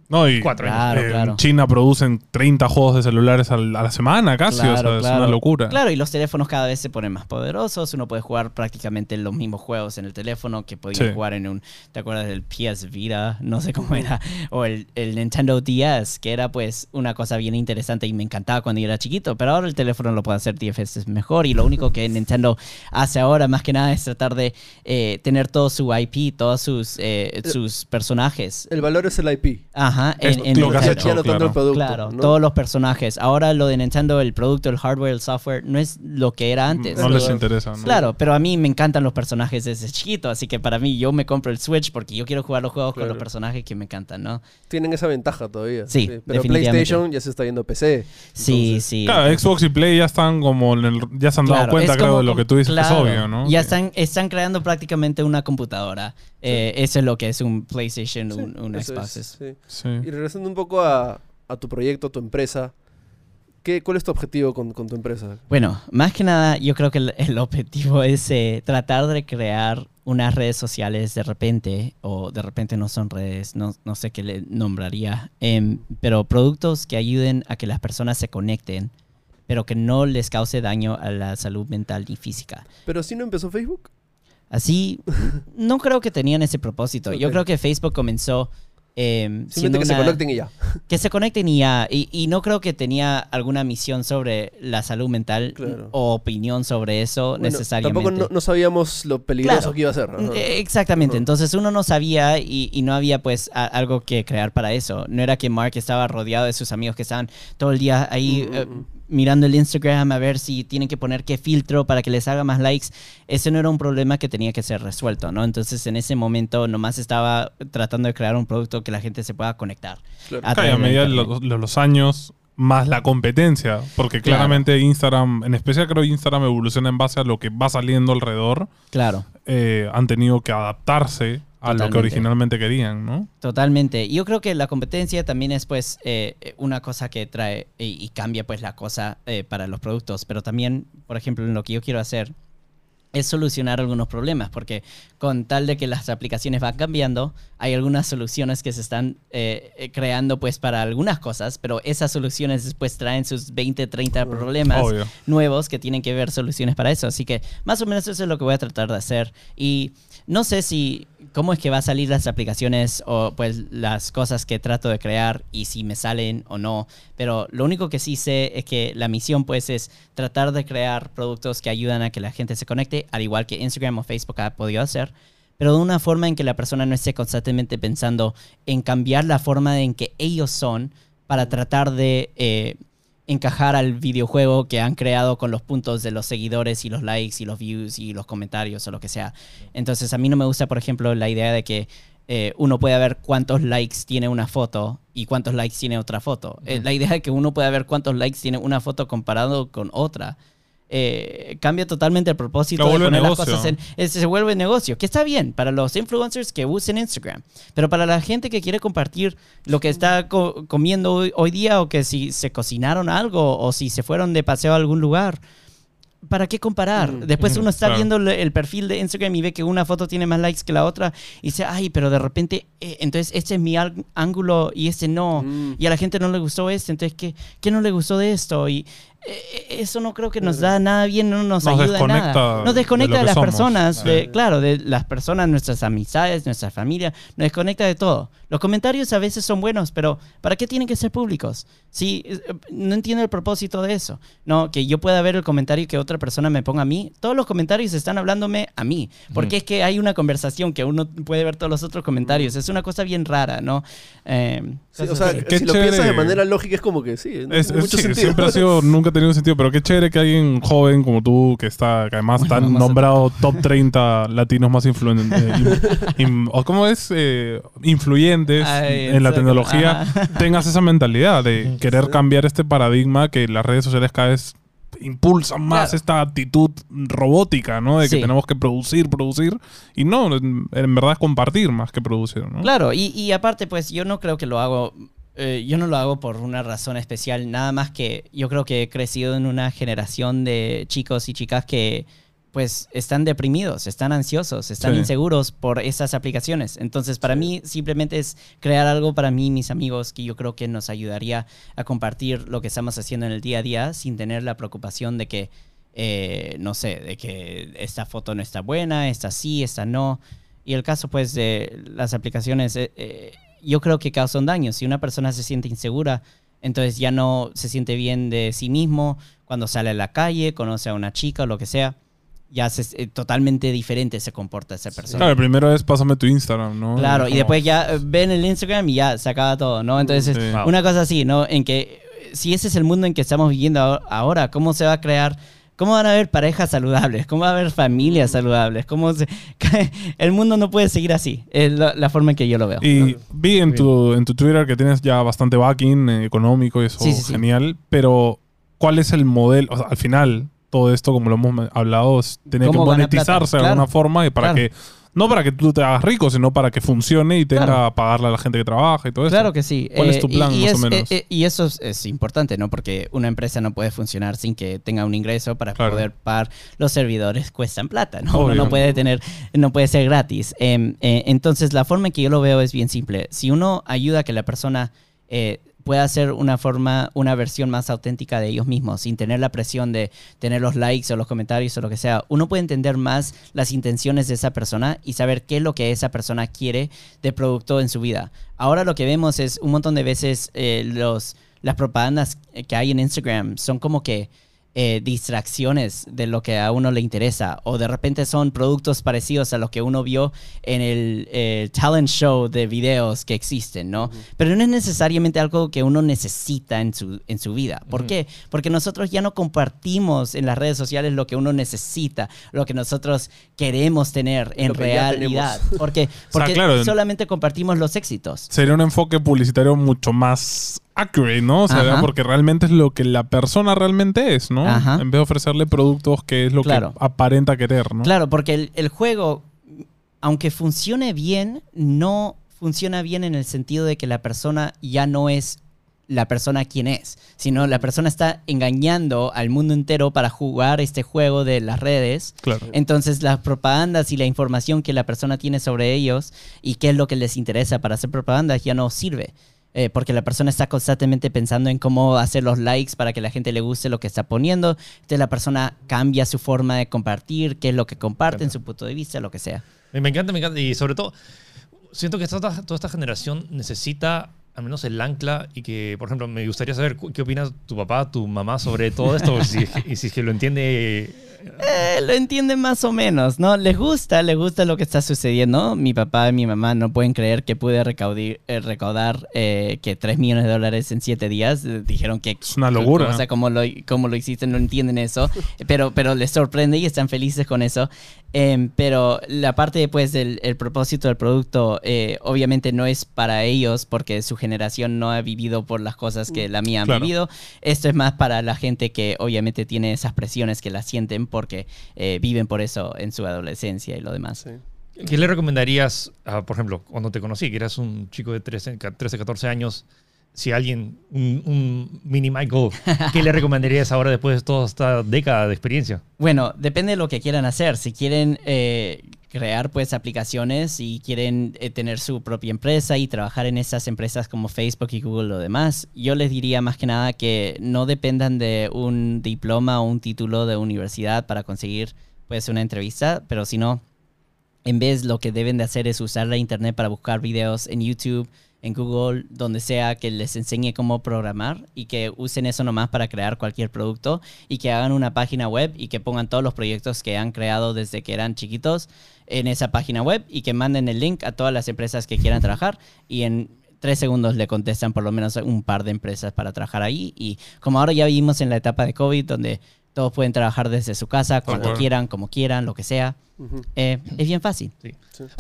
No, y cuatro años. Claro, en. China producen 30 juegos de celulares al- a la semana casi, o sea, Claro, es una locura. Claro, y los teléfonos cada vez se ponen más poderosos. Uno puede jugar prácticamente los mismos juegos en el teléfono que podía Sí. jugar en un. ¿Te acuerdas del PS Vita? No sé cómo era. O el, el Nintendo DS, que era pues una cosa bien interesante y me encantaba cuando yo era chiquito. Pero ahora el teléfono lo puede hacer 10 veces mejor. Y lo único que Nintendo hace ahora, más que nada, es tratar de eh, tener todo su IP, todos sus, eh, sus personajes. El valor es el IP. Ajá, Es en, en lo que has hecho, claro. el producto. Claro, ¿no? todos los personajes. Ahora lo de Nintendo, el producto, el hardware, el software, no es lo que era antes. No les interesa. ¿no? Claro, pero a mí me encantan los personajes desde chiquito, así que para mí yo me compro el Switch porque yo quiero jugar los juegos con los personajes que me encantan, ¿no? Tienen esa ventaja todavía. Sí, Pero definitivamente. PlayStation ya se está yendo a PC. Sí, Entonces, sí. Claro, Xbox y Play ya están como en el- ya se han dado Claro, cuenta, creo, como- de lo que tú dices claro, que es obvio, ¿no? Ya están, están creando prácticamente una computadora. Eh, eso es lo que es un PlayStation, sí, un, un Xbox. es, es- sí. Sí. Y regresando un poco a, a tu proyecto, a tu empresa, ¿qué, ¿cuál es tu objetivo con, con tu empresa? Bueno, más que nada, yo creo que el, el objetivo es eh, tratar de crear unas redes sociales de repente, o de repente no son redes, no, no sé qué le nombraría, em, pero productos que ayuden a que las personas se conecten, pero que no les cause daño a la salud mental ni física. ¿Pero si no empezó Facebook? Así, no creo que tenían ese propósito. Yo creo que Facebook comenzó... siendo Simplemente que se conecten y ya. que se conecten y ya. Y, y no creo que tenía alguna misión sobre la salud mental Claro. o opinión sobre eso Bueno, necesariamente. Tampoco no, no sabíamos lo peligroso Claro. que iba a ser. ajá. Eh, Exactamente, entonces uno no sabía y, y no había pues a- algo que crear para eso. No era que Mark estaba rodeado de sus amigos que estaban todo el día ahí Mm, eh, mm, mm. Mirando el Instagram a ver si tienen que poner qué filtro para que les haga más likes. Ese no era un problema que tenía que ser resuelto, ¿no? Entonces en ese momento nomás estaba tratando de crear un producto que la gente se pueda conectar. Claro. a Claro, a medida de los, de los años, más la competencia. Porque Claro. claramente Instagram, en especial creo que Instagram evoluciona en base a lo que va saliendo alrededor. Claro. eh, han tenido que adaptarse a lo que originalmente querían, ¿no? Totalmente. Yo creo que la competencia también es pues eh, una cosa que trae y, y cambia pues la cosa eh, para los productos, pero también, por ejemplo, en lo que yo quiero hacer es solucionar algunos problemas, porque con tal de que las aplicaciones van cambiando, hay algunas soluciones que se están eh, eh, creando pues para algunas cosas, pero esas soluciones después traen sus 20, 30 problemas Obvio. nuevos que tienen que ver soluciones para eso. Así que más o menos eso es lo que voy a tratar de hacer. Y no sé si cómo es que va a salir las aplicaciones o pues las cosas que trato de crear y si me salen o no. Pero lo único que sí sé es que la misión pues es tratar de crear productos que ayudan a que la gente se conecte, al igual que Instagram o Facebook ha podido hacer. Pero de una forma en que la persona no esté constantemente pensando en cambiar la forma en que ellos son para tratar de eh, encajar al videojuego que han creado con los puntos de los seguidores y los likes y los views y los comentarios o lo que sea. Entonces a mí no me gusta, por ejemplo, la idea de que eh, uno pueda ver cuántos likes tiene una foto y cuántos likes tiene otra foto. Eh, la idea de que uno pueda ver cuántos likes tiene una foto comparado con otra. Eh, cambia totalmente el propósito de vuelve poner las negocio. cosas en, es- se vuelve negocio, que está bien para los influencers que usen Instagram, pero para la gente que quiere compartir lo que está co- comiendo hoy, hoy día o que si se cocinaron algo o si se fueron de paseo a algún lugar, ¿para qué comparar? Mm. Después uno está Claro. viendo el, perfil de Instagram y ve que una foto tiene más likes que la otra y dice, ay, pero de repente, eh, entonces este es mi ángulo y este no. Mm. Y a la gente no le gustó este, entonces, ¿qué, qué no le gustó de esto? Y eh, eso no creo que nos da nada bien, no nos, Nos ayuda en desconecta nada. Nos de desconecta de, las somos. personas, de, claro, de las personas, nuestras amistades, nuestra familia, nos desconecta de todo. Los comentarios a veces son buenos, pero ¿para qué tienen que ser públicos? Sí, eh, no entiendo el propósito de eso. No, que yo pueda ver el comentario que otra persona me ponga a mí. Todos los comentarios están hablándome a mí. Porque es que hay una conversación que uno puede ver todos los otros comentarios. Es una cosa bien rara, ¿no? Eh, Sí, o sea, si lo piensas de manera lógica es como que sí, Es, es- mucho sí, sentido. siempre ha sido, nunca ha tenido sentido, pero qué chévere que alguien joven como tú, que está, que además está vamos a- nombrado top 30 latinos más influyentes, o cómo es, Eh, influyentes Ay, en la tecnología, Ajá. tengas esa mentalidad de querer cambiar este paradigma que las redes sociales cada vez impulsan más Claro. esta actitud robótica, ¿no? De que Sí. tenemos que producir, producir. Y no, en, en verdad es compartir más que producir, ¿no? Claro, y, y aparte, pues yo no creo que lo hago, eh, yo no lo hago por una razón especial, nada más que yo creo que he crecido en una generación de chicos y chicas que pues están deprimidos, están ansiosos, están Sí. inseguros por esas aplicaciones. Entonces, para mí simplemente es crear algo para mí y mis amigos que yo creo que nos ayudaría a compartir lo que estamos haciendo en el día a día sin tener la preocupación de que, eh, no sé, de que esta foto no está buena, esta sí, esta no. Y el caso, pues, de las aplicaciones, eh, eh, yo creo que causan daño. Si una persona se siente insegura, entonces ya no se siente bien de sí mismo cuando sale a la calle, conoce a una chica o lo que sea. Ya se, eh, totalmente diferente se comporta esa persona. Claro, el primero es pásame tu Instagram, ¿no? Claro, y después ya eh, ven el Instagram y ya se acaba todo, ¿no? Entonces, Sí. Una cosa así, ¿no? En que eh, si ese es el mundo en que estamos viviendo aho- ahora, ¿cómo se va a crear? ¿Cómo van a haber parejas saludables? ¿Cómo va a haber familias saludables? ¿Cómo se- el mundo no puede seguir así. Es la, la forma en que yo lo veo. Y vi en tu, en tu Twitter que tienes ya bastante backing eh, económico y eso Sí, sí, sí. genial, pero ¿cuál es el modelo? O sea, al final, todo esto, como lo hemos hablado, tiene que ¿Cómo gana monetizarse de alguna forma y para Claro. que, no para que tú te hagas rico, sino para que funcione y tenga Claro. a pagarle a la gente que trabaja y todo eso. Claro que sí. ¿Cuál es Eh, tu plan, y, y más es- o menos? eh, eh, y eso es, es importante, ¿no? Porque una empresa no puede funcionar sin que tenga un ingreso para Claro. poder pagar. Los servidores cuestan plata, ¿no? Obvio. Uno no puede tener, no puede ser gratis. Em, eh, entonces, la forma en que yo lo veo es bien simple. Si uno ayuda a que la persona eh, pueda hacer una forma, una versión más auténtica de ellos mismos, sin tener la presión de tener los likes o los comentarios o lo que sea, uno puede entender más las intenciones de esa persona y saber qué es lo que esa persona quiere de producto en su vida. Ahora lo que vemos es un montón de veces eh, los, las propagandas que hay en Instagram son como que eh, distracciones de lo que a uno le interesa o de repente son productos parecidos a lo que uno vio en el eh, talent show de videos que existen, ¿no? Pero no es necesariamente algo que uno necesita en su, en su vida. ¿Por qué? Porque nosotros ya no compartimos en las redes sociales lo que uno necesita, lo que nosotros queremos tener en realidad. Porque, sea, porque claro. solamente compartimos los éxitos. Sería un enfoque publicitario mucho más accurate, ¿no? O sea, Ajá. porque realmente es lo que la persona realmente es, ¿no? Ajá. En vez de ofrecerle productos que es lo Claro. que aparenta querer, ¿no? Claro, porque el, el juego, aunque funcione bien, no funciona bien en el sentido de que la persona ya no es la persona quien es, sino la persona está engañando al mundo entero para jugar este juego de las redes. Claro. Entonces las propagandas y la información que la persona tiene sobre ellos y qué es lo que les interesa para hacer propaganda ya no sirve. Eh, porque la persona está constantemente pensando en cómo hacer los likes para que la gente le guste lo que está poniendo. Entonces la persona cambia su forma de compartir, qué es lo que comparten, su punto de vista, lo que sea. Me encanta, me encanta. Y sobre todo, siento que toda, toda esta generación necesita al menos el ancla y que, por ejemplo, me gustaría saber qué opina tu papá, tu mamá sobre todo esto si, y si es que lo entiende. Eh, lo entienden más o menos, ¿no? Les gusta, les gusta lo que está sucediendo. Mi papá y mi mamá no pueden creer que pude recaudar, recaudar eh, que 3 millones de dólares en 7 días. Eh, Dijeron que... Es una locura. O sea, cómo lo, cómo lo hiciste, no entienden eso. Pero, pero les sorprende y están felices con eso. Em, pero la parte después del el propósito del producto, eh, obviamente no es para ellos porque su generación no ha vivido por las cosas que la mía ha Claro. vivido. Esto es más para la gente que obviamente tiene esas presiones que las sienten porque eh, viven por eso en su adolescencia y lo demás. Sí. ¿Qué le recomendarías, a, por ejemplo, cuando te conocí, que eras un chico de 13, ca- 13 14 años, si alguien, un, un mini ¿qué le recomendarías ahora después de toda esta década de experiencia? Bueno, depende de lo que quieran hacer. Si quieren eh, crear pues aplicaciones y quieren eh, tener su propia empresa y trabajar en esas empresas como Facebook y Google lo demás, yo les diría más que nada que no dependan de un diploma o un título de universidad para conseguir pues una entrevista, pero sino en vez lo que deben de hacer es usar la internet para buscar videos en YouTube, en Google, donde sea que les enseñe cómo programar y que usen eso nomás para crear cualquier producto y que hagan una página web y que pongan todos los proyectos que han creado desde que eran chiquitos en esa página web y que manden el link a todas las empresas que quieran trabajar y en tres segundos le contestan por lo menos un par de empresas para trabajar ahí. Y como ahora ya vivimos en la etapa de COVID, donde todos pueden trabajar desde su casa, cuando quieran, como quieran, lo que sea, Ujú. eh, es bien fácil. Sí.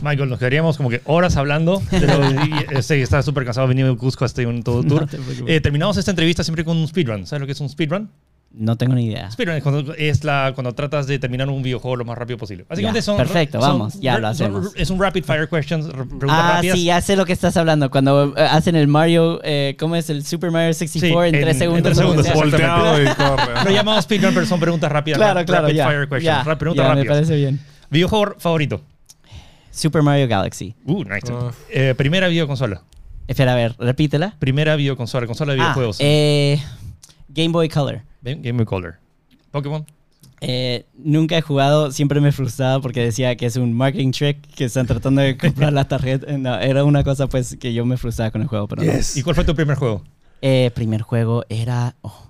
Michael, nos quedaríamos como que horas hablando, y- este, estaba súper cansado de venir de Cusco a este un todo tour. te preocupes. Eh, terminamos esta entrevista siempre con un speedrun. ¿Sabes lo que es un speedrun? No tengo ni idea. Speedrun es cuando, es la, cuando tratas de terminar un videojuego lo más rápido posible. Básicamente Ya, son... perfecto, son- vamos, ya lo son- hacemos. Es un rapid fire questions, preguntas Ah, rápidas. sí, ya sé lo que estás hablando. Cuando eh, hacen el Mario, eh, ¿cómo es el Super Mario 64 Sí, en en- 3 en segundos? tres o lo que segundos? Volteado y corre. Lo llamamos speedrun, pero son preguntas rápidas. Claro, claro, rapid ya. fire questions. ya, ra- preguntas ya, me rápidas. parece bien. Videojuego favorito. Super Mario Galaxy. Uh, nice. Ah. Eh, primera videoconsola. Espera, a ver, repítela. Primera videoconsola, consola de Ah, videojuegos. eh, Game Boy Color. Game Boy Color. Pokémon. Eh, nunca he jugado, siempre me frustraba porque decía que es un marketing trick, que están tratando de comprar la tarjeta. Eh, No, era una cosa pues que yo me frustraba con el juego, pero no. ¿Y cuál fue tu primer juego? Eh, primer juego era oh,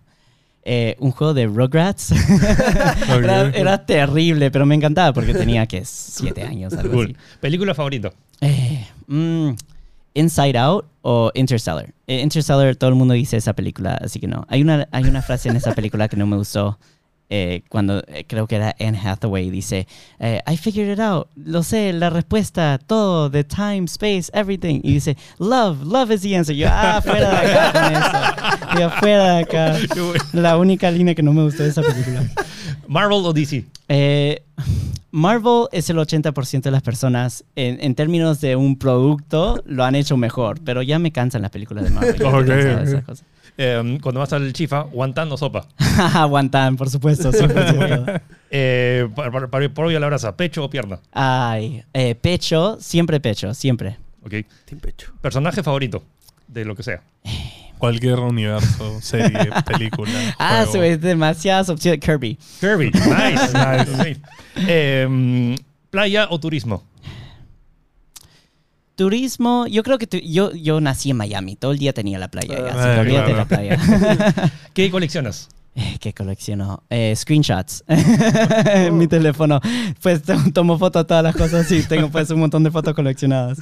eh, un juego de Rugrats. era, era terrible, pero me encantaba porque tenía que siete años, algo Cool. así. Película favorito. Eh, mm, Inside Out o Interstellar. Eh, Interstellar, todo el mundo dice esa película, así que no. Hay una, hay una frase en esa película que no me gustó. Eh, cuando eh, creo que era Anne Hathaway, dice, eh, I figured it out, lo sé, la respuesta, todo, the time, space, everything. Y dice, love, love is the answer. Yo, ah, fuera de acá con eso. Yo, fuera de acá. La única línea que no me gustó de esa película. Marvel o DC. Marvel es el 80% de las personas, en, en términos de un producto, lo han hecho mejor, pero ya me cansan las películas de Marvel. ya Eh, cuando vas al chifa, guantán o sopa. Aguantan, por supuesto. 100%. Eh, por hoy a la brasa, pecho o pierna. Ay, eh, pecho, siempre pecho, siempre. Ok. Team Pecho. Personaje favorito de lo que sea. Cualquier universo, serie, película. Ah, juego. es demasiadas opciones. Kirby. Kirby. Nice. nice. Eh, playa o turismo. Turismo, yo creo que tu- yo, yo nací en Miami, todo el día tenía la playa, así Ah, olvídate de la claro. playa. ¿Qué coleccionas? Eh, ¿Qué colecciono? Eh, screenshots. en mi teléfono. Pues to- tomo fotos de todas las cosas y tengo pues un montón de fotos coleccionadas.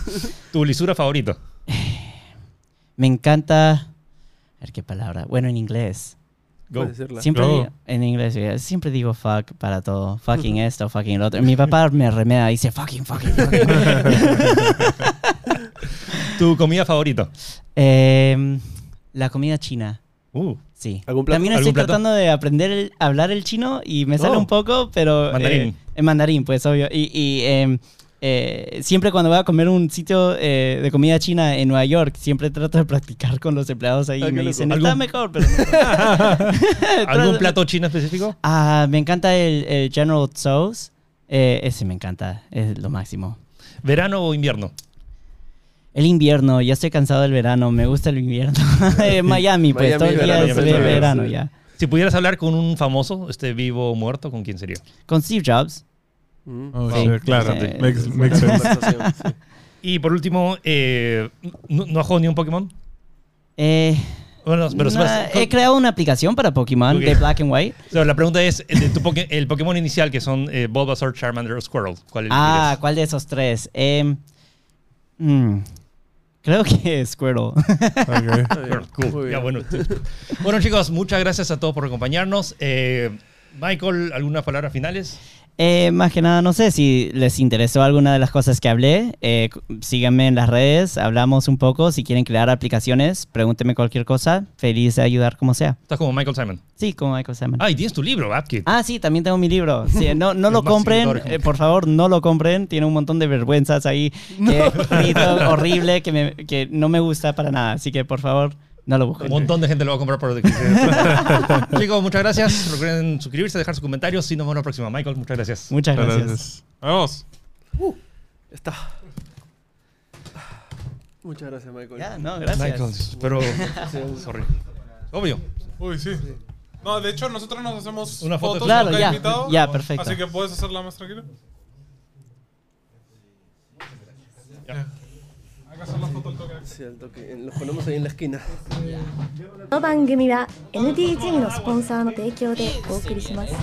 ¿Tu lisura favorito? Me encanta... A ver qué palabra. Bueno, en inglés. Go. Siempre Go. digo- en inglés eh, siempre digo fuck para todo. Fucking esto, fucking lo otro. Mi papá me remeda y dice fucking, fucking, fucking. ¿Tu comida favorita? Em, la comida china. Uh, Sí. ¿Algún plato? También ¿Algún estoy plato? tratando de aprender el- a hablar el chino y me sale Oh. un poco, pero... Mandarín. eh, en mandarín, pues, obvio. Y, y, em, eh, siempre cuando voy a comer un sitio eh, de comida china en Nueva York, siempre trato de practicar con los empleados ahí Ah, y qué me dicen, ¿Algún- está mejor, pero... no". ¿Algún plato chino específico? Ah, me encanta el, el General Tso's. Eh, ese me encanta, es lo máximo. ¿Verano o invierno? El invierno, ya estoy cansado del verano, me gusta el invierno. Eh, Miami, pues Miami, todo el día verano, es verano, verano sí. ya. Si pudieras hablar con un famoso, este vivo o muerto, ¿con quién sería? Con Steve Jobs. Mm. Oh, Sí. sí, claro. Sí. Makes, makes sense. Y por último, eh, ¿no, ¿no has jugado ni un Pokémon? Eh, Bueno, pero espera, he creado una aplicación para Pokémon Ok. de Black and White. la pregunta es, el, de tu Poké- el Pokémon inicial, que son eh, Bulbasaur, Charmander o Squirrel, ¿cuál Ah? ¿cuál de esos tres? Em, mm, creo que Squirtle. Ok. Está bien. Squirrel, cool. Muy Ya, bueno, bueno, chicos, muchas gracias a todos por acompañarnos. Eh, Michael, ¿algunas palabras finales? Eh, más que nada, no sé si les interesó alguna de las cosas que hablé. eh, síganme en las redes, hablamos un poco. Si quieren crear aplicaciones, pregúntenme cualquier cosa. Feliz de ayudar como sea. Estás como Michael Simon. Sí, como Michael Simon. Ah, y tienes tu libro, AppKit. Ah, sí, también tengo mi libro. Sí, no no lo compren, eh, por favor, no lo compren. Tiene un montón de vergüenzas ahí. Que he escrito horrible que, me- que no me gusta para nada. Así que, por favor, no lo Un busquen. montón de gente lo va a comprar por Chicos, muchas gracias. Recuerden suscribirse, dejar sus comentarios. Y nos vemos la próxima. Michael, muchas gracias. Muchas gracias. Gracias. Vamos. Ya está. Muchas gracias, Michael. Ya, no, gracias. Michael, pero. Sorry. Obvio. Uy, sí. No, de hecho, nosotros nos hacemos Una foto. fotos Claro, ya, invitado. ya, perfecto. Así que puedes hacerla más tranquila. Ya. この番組は NTG のスポンサーの提供でお送りします